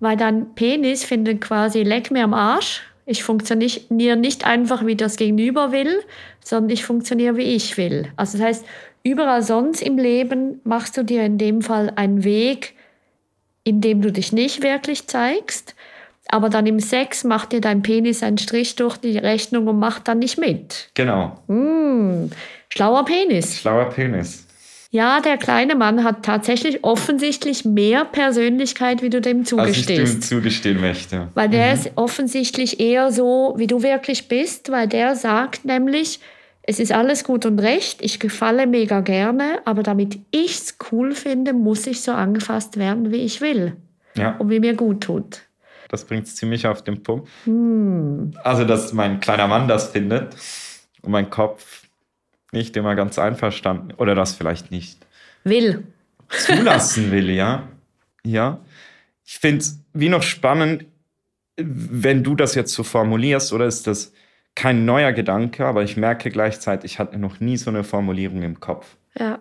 weil dein Penis findet quasi leck mir am Arsch. Ich funktioniere nicht einfach, wie das Gegenüber will, sondern ich funktioniere, wie ich will. Also das heißt, überall sonst im Leben machst du dir in dem Fall einen Weg, in dem du dich nicht wirklich zeigst, aber dann im Sex macht dir dein Penis einen Strich durch die Rechnung und macht dann nicht mit. Genau. Mmh, schlauer Penis. Schlauer Penis. Ja, der kleine Mann hat tatsächlich offensichtlich mehr Persönlichkeit, wie du dem zugestehst. Als ich dem zugestehen möchte. Weil der mhm. ist offensichtlich eher so, wie du wirklich bist, weil der sagt nämlich, es ist alles gut und recht, ich gefalle mega gerne, aber damit ich es cool finde, muss ich so angefasst werden, wie ich will. Ja. Und wie mir gut tut. Das bringt es ziemlich auf den Punkt. Hm. Also, dass mein kleiner Mann das findet und mein Kopf nicht immer ganz einverstanden oder das vielleicht nicht will. Zulassen will, ja. Ja. Ich finde es wie noch spannend, wenn du das jetzt so formulierst, oder ist das kein neuer Gedanke, aber ich merke gleichzeitig, ich hatte noch nie so eine Formulierung im Kopf. Ja.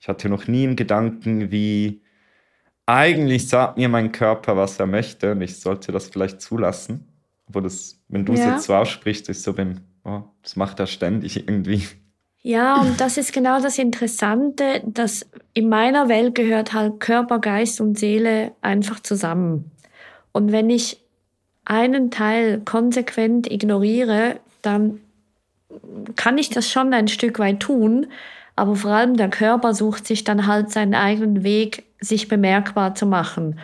Ich hatte noch nie einen Gedanken wie, eigentlich sagt mir mein Körper, was er möchte und ich sollte das vielleicht zulassen. Obwohl das, wenn du es ja. jetzt so aussprichst, ich so bin, oh, das macht er ständig irgendwie. Ja, und das ist genau das Interessante, dass in meiner Welt gehört halt Körper, Geist und Seele einfach zusammen. Und wenn ich einen Teil konsequent ignoriere, dann kann ich das schon ein Stück weit tun, aber vor allem der Körper sucht sich dann halt seinen eigenen Weg, sich bemerkbar zu machen.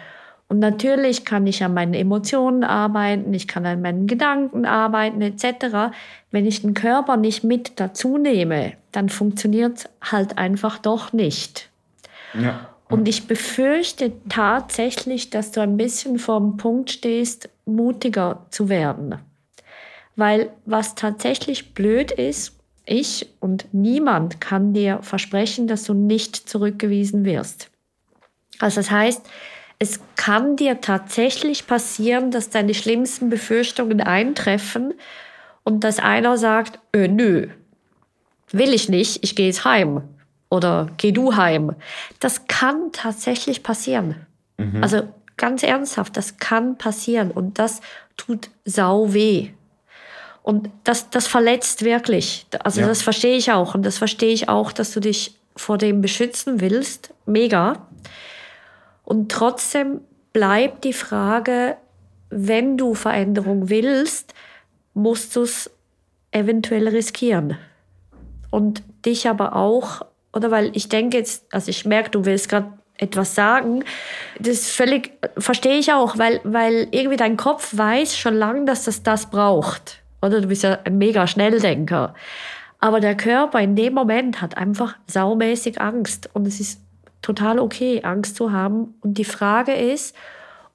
Und natürlich kann ich an meinen Emotionen arbeiten, ich kann an meinen Gedanken arbeiten etc. Wenn ich den Körper nicht mit dazu nehme, dann funktioniert es halt einfach doch nicht. Ja. Und ich befürchte tatsächlich, dass du ein bisschen vor dem Punkt stehst, mutiger zu werden. Weil was tatsächlich blöd ist, ich und niemand kann dir versprechen, dass du nicht zurückgewiesen wirst. Also das heißt, es kann dir tatsächlich passieren, dass deine schlimmsten Befürchtungen eintreffen und dass einer sagt, öh, nö, will ich nicht, ich gehe jetzt heim oder geh du heim. Das kann tatsächlich passieren. Mhm. Also ganz ernsthaft, das kann passieren und das tut sau weh. Und das, das verletzt wirklich. Also ja. das verstehe ich auch und das verstehe ich auch, dass du dich vor dem beschützen willst. Mega. Und trotzdem bleibt die Frage, wenn du Veränderung willst, musst du es eventuell riskieren. Und dich aber auch, oder weil ich denke jetzt, also ich merke, du willst gerade etwas sagen, das völlig, verstehe ich auch, weil, weil irgendwie dein Kopf weiß schon lange, dass das das braucht. Oder du bist ja ein mega Schnelldenker. Aber der Körper in dem Moment hat einfach saumäßig Angst. Und es ist total okay, Angst zu haben. Und die Frage ist,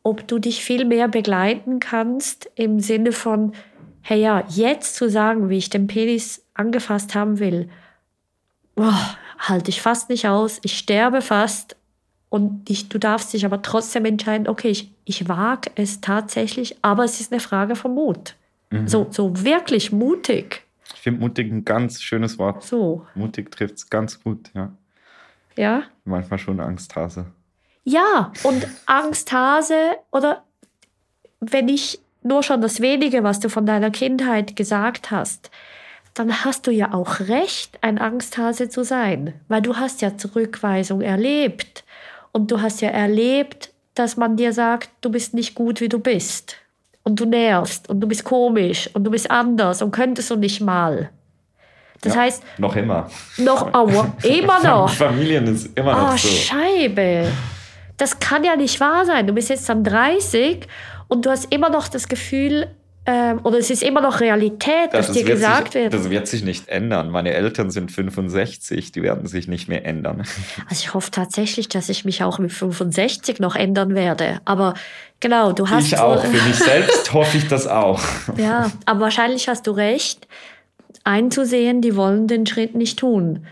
ob du dich viel mehr begleiten kannst im Sinne von, hey ja, jetzt zu sagen, wie ich den Penis angefasst haben will, oh, halte ich fast nicht aus, ich sterbe fast und ich, du darfst dich aber trotzdem entscheiden, okay, ich, ich wage es tatsächlich, aber es ist eine Frage von Mut. Mhm. So, so wirklich mutig. Ich finde mutig ein ganz schönes Wort. So. Mutig trifft es ganz gut, ja. Ja. Manchmal schon Angsthase. Ja, und Angsthase oder wenn ich nur schon das wenige, was du von deiner Kindheit gesagt hast, dann hast du ja auch recht, ein Angsthase zu sein, weil du hast ja Zurückweisung erlebt und du hast ja erlebt, dass man dir sagt, du bist nicht gut, wie du bist und du nervst und du bist komisch und du bist anders und könntest du nicht mal. Das ja, heißt. Noch immer. Noch, oh, immer noch. Familien ist immer noch oh, so. Scheibe. Das kann ja nicht wahr sein. Du bist jetzt dann 30 und du hast immer noch das Gefühl, ähm, oder es ist immer noch Realität, dass das dir gesagt sich, wird. Das wird sich nicht ändern. Meine Eltern sind 65, die werden sich nicht mehr ändern. Also ich hoffe tatsächlich, dass ich mich auch mit 65 noch ändern werde. Aber genau, du hast. Ich auch, für mich selbst hoffe ich das auch. Ja, aber wahrscheinlich hast du recht, einzusehen, die wollen den Schritt nicht tun.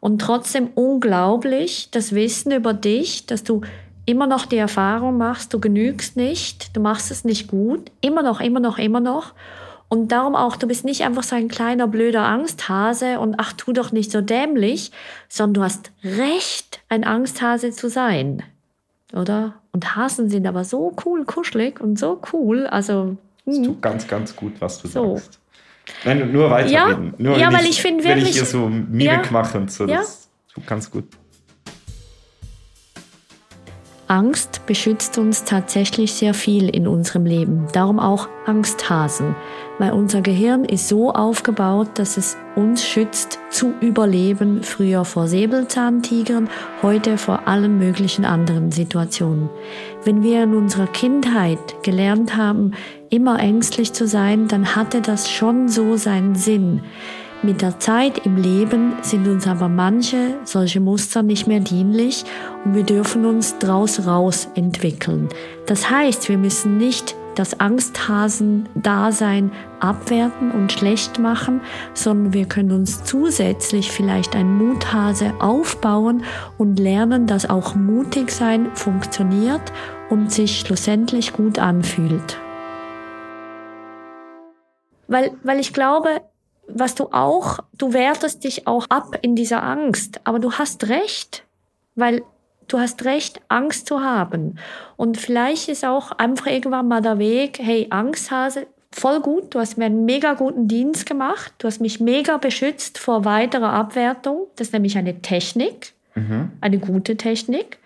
Und trotzdem unglaublich, das Wissen über dich, dass du immer noch die Erfahrung machst, du genügst nicht, du machst es nicht gut, immer noch, immer noch, immer noch. Und darum auch, du bist nicht einfach so ein kleiner blöder Angsthase und ach, tu doch nicht so dämlich, sondern du hast Recht, ein Angsthase zu sein. Oder? Und Hasen sind aber so cool, kuschelig und so cool. Also. Das hm. tut ganz, ganz gut, was du so. sagst. Nein, nur weiterreden. Ja, nur ja weil ich, ich finde wirklich. Wenn ich hier so Mimik ja, mache und so, das ja. tut ganz gut. Angst beschützt uns tatsächlich sehr viel in unserem Leben. Darum auch Angsthasen, weil unser Gehirn ist so aufgebaut, dass es uns schützt zu überleben, früher vor Säbelzahntigern, heute vor allen möglichen anderen Situationen. Wenn wir in unserer Kindheit gelernt haben, immer ängstlich zu sein, dann hatte das schon so seinen Sinn. Mit der Zeit im Leben sind uns aber manche solche Muster nicht mehr dienlich und wir dürfen uns draus raus entwickeln. Das heißt, wir müssen nicht das Angsthasen-Dasein abwerten und schlecht machen, sondern wir können uns zusätzlich vielleicht ein Muthase aufbauen und lernen, dass auch mutig sein funktioniert und sich schlussendlich gut anfühlt. Weil, weil ich glaube, was du auch, du wertest dich auch ab in dieser Angst, aber du hast recht, weil du hast recht, Angst zu haben. Und vielleicht ist auch einfach irgendwann mal der Weg, hey, Angsthase, voll gut, du hast mir einen mega guten Dienst gemacht, du hast mich mega beschützt vor weiterer Abwertung. Das ist nämlich eine Technik, mhm. eine gute Technik.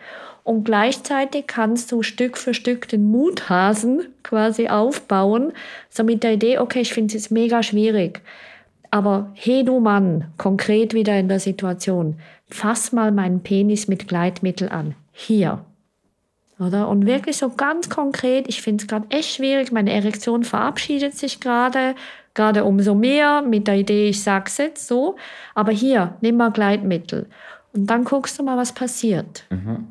Und gleichzeitig kannst du Stück für Stück den Muthasen quasi aufbauen, so mit der Idee, okay, ich finde es jetzt mega schwierig. Aber hey du Mann, konkret wieder in der Situation, fass mal meinen Penis mit Gleitmittel an. Hier. Oder? Und wirklich so ganz konkret, ich finde es gerade echt schwierig, meine Erektion verabschiedet sich gerade, gerade umso mehr mit der Idee, ich sag's jetzt so. Aber hier, nimm mal Gleitmittel. Und dann guckst du mal, was passiert. Mhm.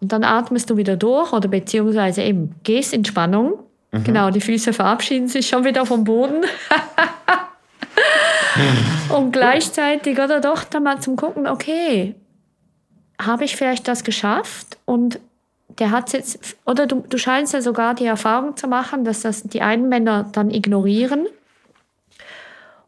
Und dann atmest du wieder durch oder beziehungsweise eben gehst in Spannung. Mhm. Genau, die Füße verabschieden sich schon wieder vom Boden. und gleichzeitig, oder doch, dann mal zum Gucken, okay, habe ich vielleicht das geschafft? Und der hat jetzt, oder du, du scheinst ja sogar die Erfahrung zu machen, dass das die einen Männer dann ignorieren.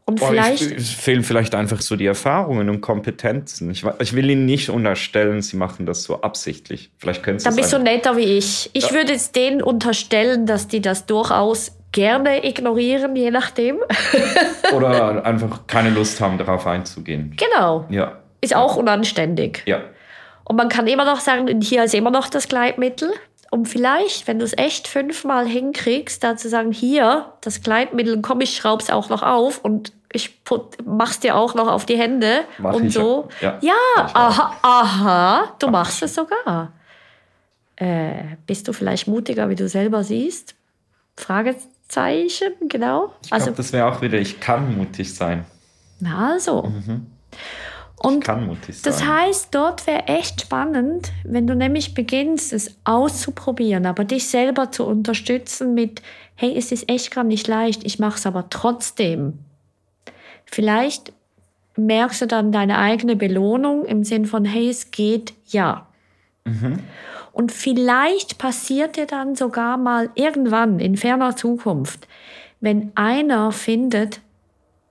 Und oh, vielleicht. Ich, es fehlen vielleicht einfach so die Erfahrungen und Kompetenzen. Ich, ich, will ihnen nicht unterstellen, sie machen das so absichtlich. Vielleicht können sie Dann bist du netter wie ich. Ich ja. würde es denen unterstellen, dass die das durchaus gerne ignorieren, je nachdem. Oder einfach keine Lust haben, darauf einzugehen. Genau. Ja. Ist auch unanständig. Ja. Und man kann immer noch sagen, hier ist immer noch das Gleitmittel. Und vielleicht, wenn du es echt fünfmal hinkriegst, dann zu sagen, hier, das Gleitmittel, komm, ich schraub's auch noch auf und ich put, mach's dir auch noch auf die Hände Mach und so. Ja, ja aha, aha, du Mach machst es sogar. Äh, bist du vielleicht mutiger, wie du selber siehst? Fragezeichen. Zeichen, genau. Ich also, das wäre auch wieder, ich kann mutig sein. Na also. Und Kann mutig sein. das heißt, dort wäre echt spannend, wenn du nämlich beginnst, es auszuprobieren, aber dich selber zu unterstützen mit, hey, es ist echt gar nicht leicht, ich mache es aber trotzdem. Vielleicht merkst du dann deine eigene Belohnung im Sinn von, hey, es geht ja. Und vielleicht passiert dir dann sogar mal irgendwann in ferner Zukunft, wenn einer findet,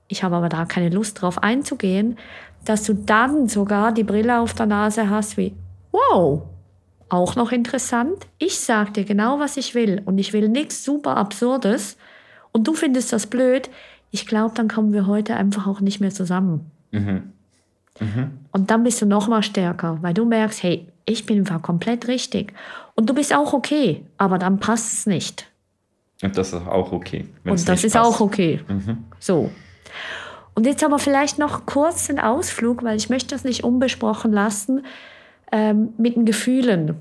ich habe aber da keine Lust drauf einzugehen, dass du dann sogar die Brille auf der Nase hast wie, wow, auch noch interessant. Ich sag dir genau, was ich will und ich will nichts super Absurdes und du findest das blöd. Ich glaube, dann kommen wir heute einfach auch nicht mehr zusammen. Und dann bist du noch mal stärker, weil du merkst, hey, ich bin einfach komplett richtig. Und du bist auch okay, aber dann passt es nicht. Und das ist auch okay. Und das ist passt. auch okay. So. Und jetzt aber vielleicht noch kurz den Ausflug, weil ich möchte das nicht unbesprochen lassen, ähm, mit den Gefühlen.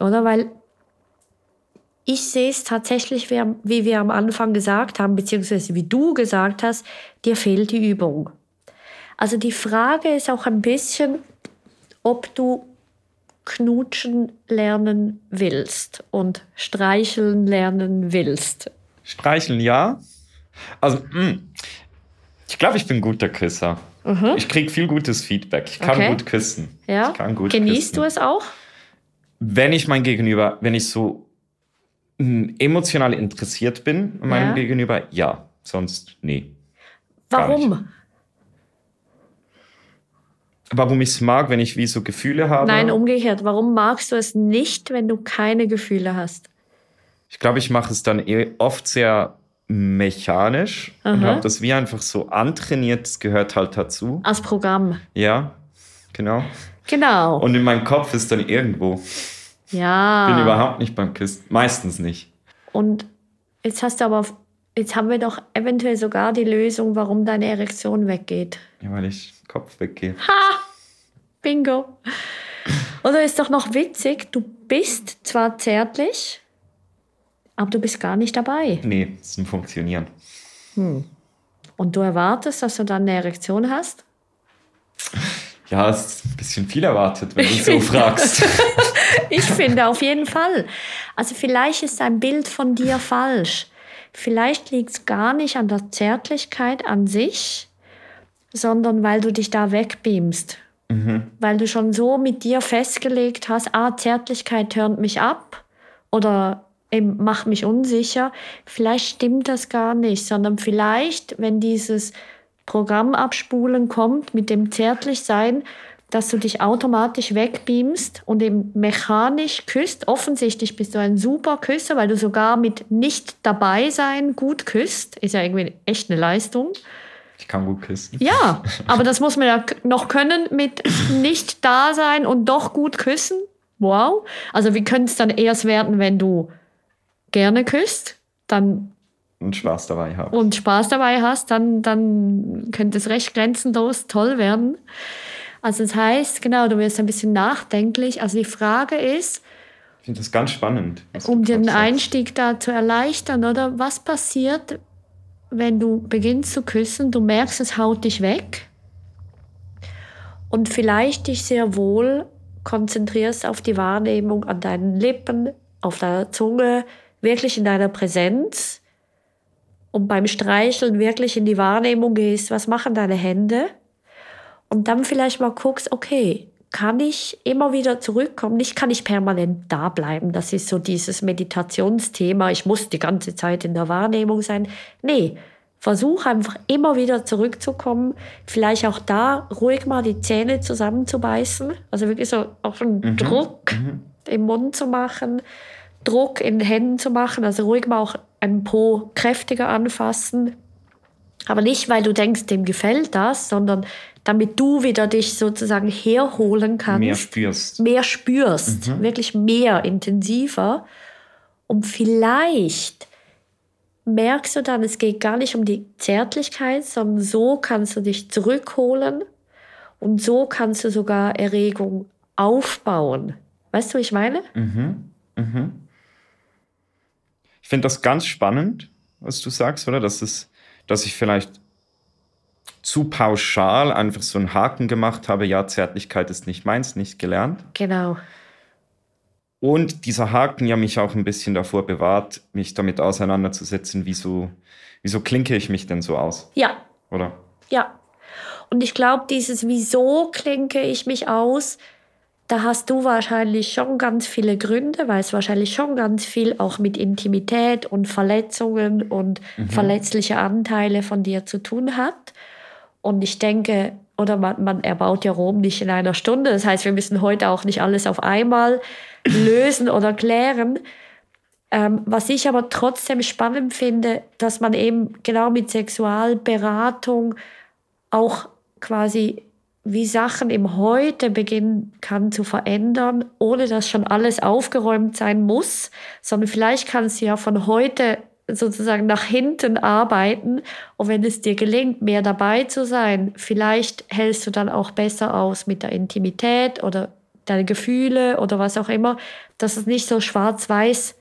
Oder? Weil ich sehe es tatsächlich, wie, wie wir am Anfang gesagt haben, beziehungsweise wie du gesagt hast, dir fehlt die Übung. Also die Frage ist auch ein bisschen, ob du knutschen lernen willst und streicheln lernen willst. Streicheln, ja. Also, mh. ich glaube, ich bin ein guter Küsser. Ich kriege viel gutes Feedback. Ich kann Mhm. Okay. gut küssen. Ja? Ich kann gut Genießt küssen. du es auch? Wenn ich mein Gegenüber, wenn ich so mh, emotional interessiert bin meinem Ja. Gegenüber, ja. Sonst, nee. Warum? Warum ich es mag, wenn ich wie so Gefühle habe? Nein, umgekehrt. Warum magst du es nicht, wenn du keine Gefühle hast? Ich glaube, ich mache es dann eh oft sehr mechanisch und Aha. habe das wie einfach so antrainiert. Das gehört halt dazu. Als Programm. Ja, genau. Genau. Und in meinem Kopf ist dann irgendwo. ja. Bin überhaupt nicht beim Küssen. Meistens nicht. Und jetzt hast du aber, jetzt haben wir doch eventuell sogar die Lösung, warum deine Erektion weggeht. Ja, weil ich Kopf weggehe. Ha! Bingo. Oder ist doch noch witzig, du bist zwar zärtlich, aber du bist gar nicht dabei. Nee, das ist ein Funktionieren. Und du erwartest, dass du dann eine Erektion hast? Ja, es ist ein bisschen viel erwartet, wenn du so fragst. Ich finde auf jeden Fall. Also vielleicht ist ein Bild von dir falsch. Vielleicht liegt es gar nicht an der Zärtlichkeit an sich, sondern weil du dich da wegbeamst. Weil du schon so mit dir festgelegt hast, ah, Zärtlichkeit hört mich ab oder eben macht mich unsicher. Vielleicht stimmt das gar nicht, sondern vielleicht, wenn dieses Programm abspulen kommt mit dem Zärtlichsein, dass du dich automatisch wegbeamst und eben mechanisch küsst. Offensichtlich bist du ein super Küsser, weil du sogar mit nicht dabei sein gut küsst. Ist ja irgendwie echt eine Leistung. Ich kann gut küssen. Ja, aber das muss man ja noch können mit nicht da sein und doch gut küssen. Wow. Also wir können es dann erst werden, wenn du gerne küsst, dann Und Spaß dabei haben. und Spaß dabei hast, dann, dann könnte es recht grenzenlos toll werden. Also das heißt, genau, du wirst ein bisschen nachdenklich. Also die Frage ist, Ich finde das ganz spannend. um du den sagst. Einstieg da zu erleichtern, oder? Was passiert, wenn du beginnst zu küssen, du merkst, es haut dich weg und vielleicht dich sehr wohl konzentrierst auf die Wahrnehmung an deinen Lippen, auf deiner Zunge, wirklich in deiner Präsenz und beim Streicheln wirklich in die Wahrnehmung gehst, was machen deine Hände und dann vielleicht mal guckst, okay, kann ich immer wieder zurückkommen? Nicht kann ich permanent da bleiben. Das ist so dieses Meditationsthema. Ich muss die ganze Zeit in der Wahrnehmung sein. Nee, versuch einfach immer wieder zurückzukommen. Vielleicht auch da ruhig mal die Zähne zusammenzubeißen. Also wirklich so auch einen Druck im Mund zu machen, Druck in den Händen zu machen. Also ruhig mal auch einen Po kräftiger anfassen. Aber nicht, weil du denkst, dem gefällt das, sondern damit du wieder dich sozusagen herholen kannst. Mehr spürst. Mehr spürst. Wirklich mehr, intensiver. Und vielleicht merkst du dann, es geht gar nicht um die Zärtlichkeit, sondern so kannst du dich zurückholen und so kannst du sogar Erregung aufbauen. Weißt du, was ich meine? Ich finde das ganz spannend, was du sagst, oder? Dass, es, dass ich vielleicht zu pauschal einfach so einen Haken gemacht habe, ja, Zärtlichkeit ist nicht meins, nicht gelernt. Genau. Und dieser Haken ja mich auch ein bisschen davor bewahrt, mich damit auseinanderzusetzen, wieso, wieso klinke ich mich denn so aus, Ja, oder? ja. Und ich glaube, dieses Wieso klinke ich mich aus, da hast du wahrscheinlich schon ganz viele Gründe, weil es wahrscheinlich schon ganz viel auch mit Intimität und Verletzungen und verletzliche Anteile von dir zu tun hat. Und ich denke, oder man, man erbaut ja Rom nicht in einer Stunde. Das heißt, wir müssen heute auch nicht alles auf einmal lösen oder klären. Ähm, was ich aber trotzdem spannend finde, dass man eben genau mit Sexualberatung auch quasi wie Sachen im Heute beginnen kann zu verändern, ohne dass schon alles aufgeräumt sein muss, sondern vielleicht kannst du ja von heute sozusagen nach hinten arbeiten und wenn es dir gelingt, mehr dabei zu sein, vielleicht hältst du dann auch besser aus mit der Intimität oder deine Gefühle oder was auch immer, dass es nicht so schwarz-weiß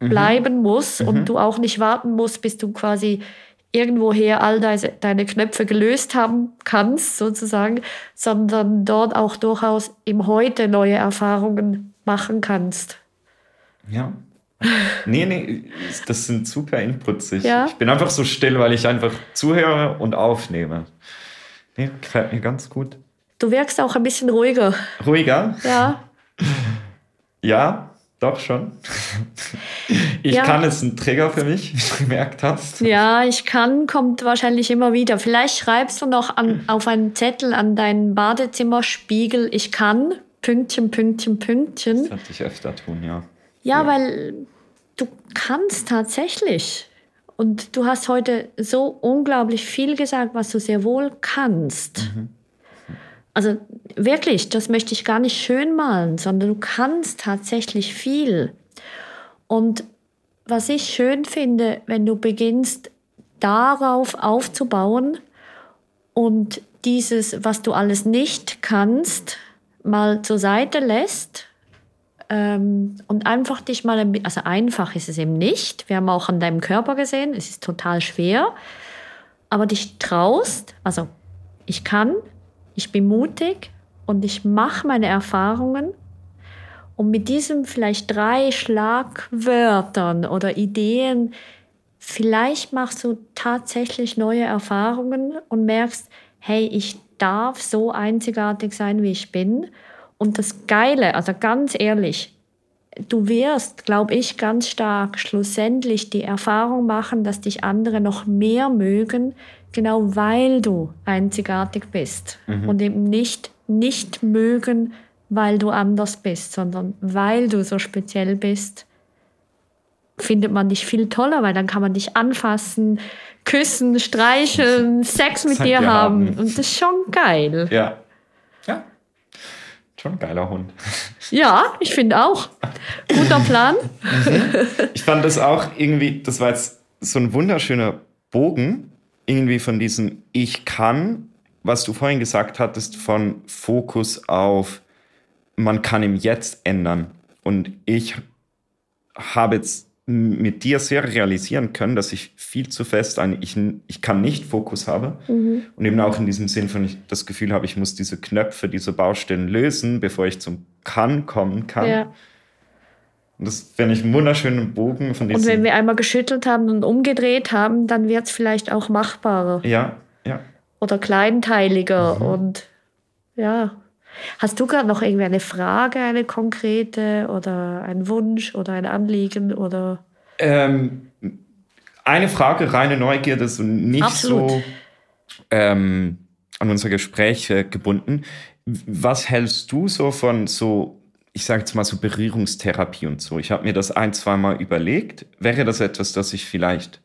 bleiben muss und du auch nicht warten musst, bis du quasi irgendwoher all deine, deine Knöpfe gelöst haben kannst, sozusagen, sondern dort auch durchaus im Heute neue Erfahrungen machen kannst. Ja. Nee, nee, das sind super Inputs. Ich, Ja. ich bin einfach so still, weil ich einfach zuhöre und aufnehme. Nee, gefällt mir ganz gut. Du wirkst auch ein bisschen ruhiger. Ruhiger? Ja, Ja, doch schon. Ich Ja. kann es ein Trigger für mich, wie du gemerkt hast. ja, ich kann, kommt wahrscheinlich immer wieder. Vielleicht schreibst du noch an, auf einen Zettel an deinen Badezimmerspiegel, ich kann, Pünktchen, Pünktchen, Pünktchen. Das sollte ich öfter tun, ja. Ja, weil du kannst tatsächlich. Und du hast heute so unglaublich viel gesagt, was du sehr wohl kannst. Also wirklich, das möchte ich gar nicht schön malen, sondern du kannst tatsächlich viel. Und was ich schön finde, wenn du beginnst, darauf aufzubauen und dieses, was du alles nicht kannst, mal zur Seite lässt und einfach dich mal, also einfach ist es eben nicht. Wir haben auch an deinem Körper gesehen, es ist total schwer, aber dich traust, also ich kann, ich bin mutig und ich mache meine Erfahrungen. Und mit diesen vielleicht drei Schlagwörtern oder Ideen, vielleicht machst du tatsächlich neue Erfahrungen und merkst, hey, ich darf so einzigartig sein, wie ich bin. Und das Geile, also ganz ehrlich, du wirst, glaube ich, ganz stark schlussendlich die Erfahrung machen, dass dich andere noch mehr mögen, genau weil du einzigartig bist und eben nicht nicht mögen, weil du anders bist, sondern weil du so speziell bist, findet man dich viel toller, weil dann kann man dich anfassen, küssen, streicheln, Sex mit Seid dir haben. haben. Und das ist schon geil. Ja. Schon ein geiler Hund. Ja, ich finde auch. Guter Plan. Ich fand das auch irgendwie, das war jetzt so ein wunderschöner Bogen, irgendwie von diesem Ich kann, was du vorhin gesagt hattest, von Fokus auf, man kann im Jetzt ändern. Und ich habe jetzt mit dir sehr realisieren können, dass ich viel zu fest ein Ich, ich kann nicht Fokus habe. Und eben auch in diesem Sinn von ich das Gefühl habe, ich muss diese Knöpfe, diese Baustellen lösen, bevor ich zum Kann kommen kann. Ja. Und das finde ich einen wunderschönen Bogen von diesem. Und wenn wir einmal geschüttelt haben und umgedreht haben, dann wird es vielleicht auch machbarer ja, ja. oder kleinteiliger. Und ja. Hast du gerade noch irgendwie eine Frage, eine konkrete oder einen Wunsch oder ein Anliegen oder? Ähm, eine Frage, reine Neugierde, so nicht Absolut. so ähm, an unser Gespräch äh, gebunden. Was hältst du so von so, ich sage jetzt mal so Berührungstherapie und so? Ich habe mir das ein, zweimal überlegt. Wäre das etwas, das ich vielleicht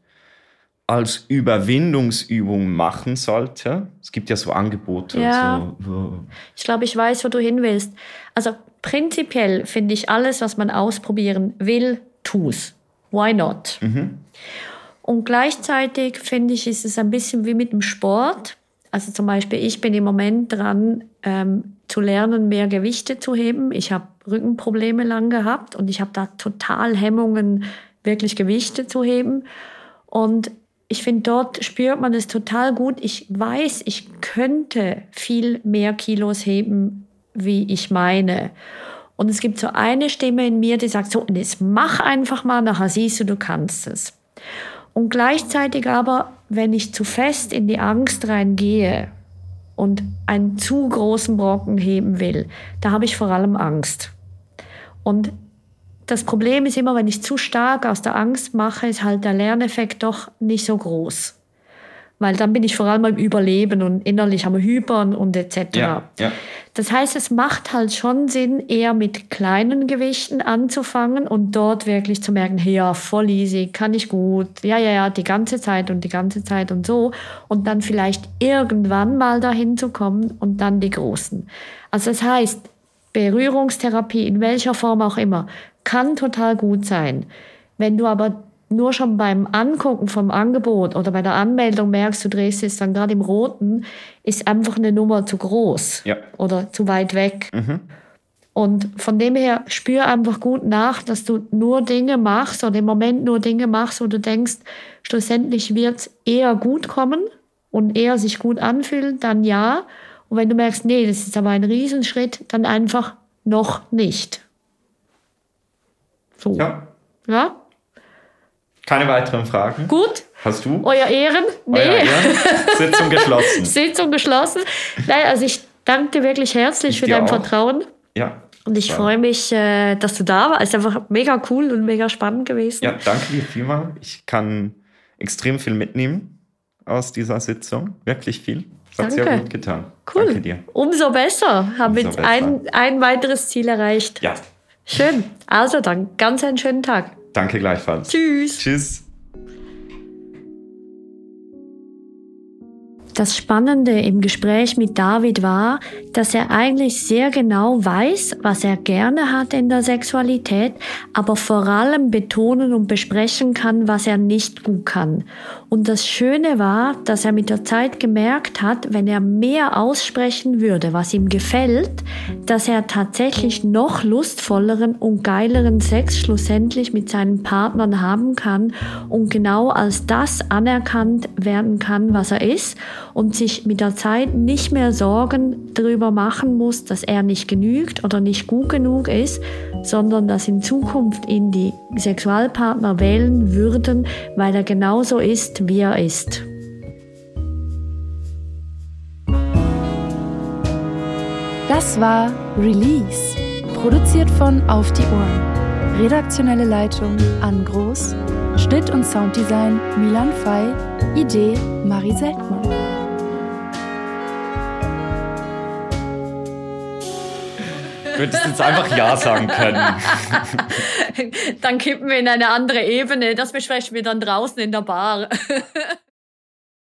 als Überwindungsübung machen sollte? Es gibt ja so Angebote. Ja. So, Ich glaube, ich weiß, wo du hin willst. Also prinzipiell finde ich alles, was man ausprobieren will, tu's. Why not? Und gleichzeitig finde ich, ist es ein bisschen wie mit dem Sport. Also zum Beispiel, ich bin im Moment dran, ähm, zu lernen, mehr Gewichte zu heben. Ich habe Rückenprobleme lang gehabt und ich habe da total Hemmungen, wirklich Gewichte zu heben. Und ich finde, dort spürt man es total gut. Ich weiß, ich könnte viel mehr Kilos heben, wie ich meine. Und es gibt so eine Stimme in mir, die sagt so, jetzt mach einfach mal, nachher siehst du, du kannst es. Und gleichzeitig aber, wenn ich zu fest in die Angst reingehe und einen zu großen Brocken heben will, da habe ich vor allem Angst. Und das Problem ist immer, wenn ich zu stark aus der Angst mache, ist halt der Lerneffekt doch nicht so groß. Weil dann bin ich vor allem am Überleben und innerlich am Hypern und etc. Ja, ja. Das heißt, es macht halt schon Sinn, eher mit kleinen Gewichten anzufangen und dort wirklich zu merken, hey, ja, voll easy, kann ich gut, ja, ja, ja, die ganze Zeit und die ganze Zeit und so. Und dann vielleicht irgendwann mal dahin zu kommen und dann die großen. Also das heißt, Berührungstherapie, in welcher Form auch immer, kann total gut sein. Wenn du aber nur schon beim Angucken vom Angebot oder bei der Anmeldung merkst, du drehst es dann gerade im Roten, ist einfach eine Nummer zu groß Ja. oder zu weit weg. Und von dem her spür einfach gut nach, dass du nur Dinge machst oder im Moment nur Dinge machst, wo du denkst, schlussendlich wird es eher gut kommen und eher sich gut anfühlen, dann ja. Und wenn du merkst, nee, das ist aber ein Riesenschritt, dann einfach noch nicht. So. Ja. ja? Keine weiteren Fragen? Gut? Hast du? Euer Ehren? Nee. Euer Ehren? Sitzung geschlossen. Sitzung geschlossen. Nein, also ich danke dir wirklich herzlich Ich für dein auch. Vertrauen. Ja. Und ich Ja. freue mich, äh, dass du da warst. Es ist einfach mega cool und mega spannend gewesen. Ja, danke dir vielmal. Ich kann extrem viel mitnehmen aus dieser Sitzung. Wirklich viel. Das hat sehr gut getan. Cool. Danke dir. Umso besser. Haben besser. ein, ein weiteres Ziel erreicht. Ja, Schön. Also dann, ganz einen schönen Tag. danke gleichfalls. Tschüss. Tschüss. Das Spannende im Gespräch mit David war, dass er eigentlich sehr genau weiß, was er gerne hat in der Sexualität, aber vor allem betonen und besprechen kann, was er nicht gut kann. Und das Schöne war, dass er mit der Zeit gemerkt hat, wenn er mehr aussprechen würde, was ihm gefällt, dass er tatsächlich noch lustvolleren und geileren Sex schlussendlich mit seinen Partnern haben kann und genau als das anerkannt werden kann, was er ist und sich mit der Zeit nicht mehr Sorgen darüber machen muss, dass er nicht genügt oder nicht gut genug ist, sondern dass in Zukunft ihn die Sexualpartner wählen würden, weil er genauso ist, wie er ist. Das war Release, produziert von Auf die Ohren. Redaktionelle Leitung Ann Groß, Schnitt und Sounddesign Milan Fei, Idee Marie Seltmann. Du jetzt einfach Ja sagen können. Dann kippen wir in eine andere Ebene. Das besprechen wir dann draußen in der Bar.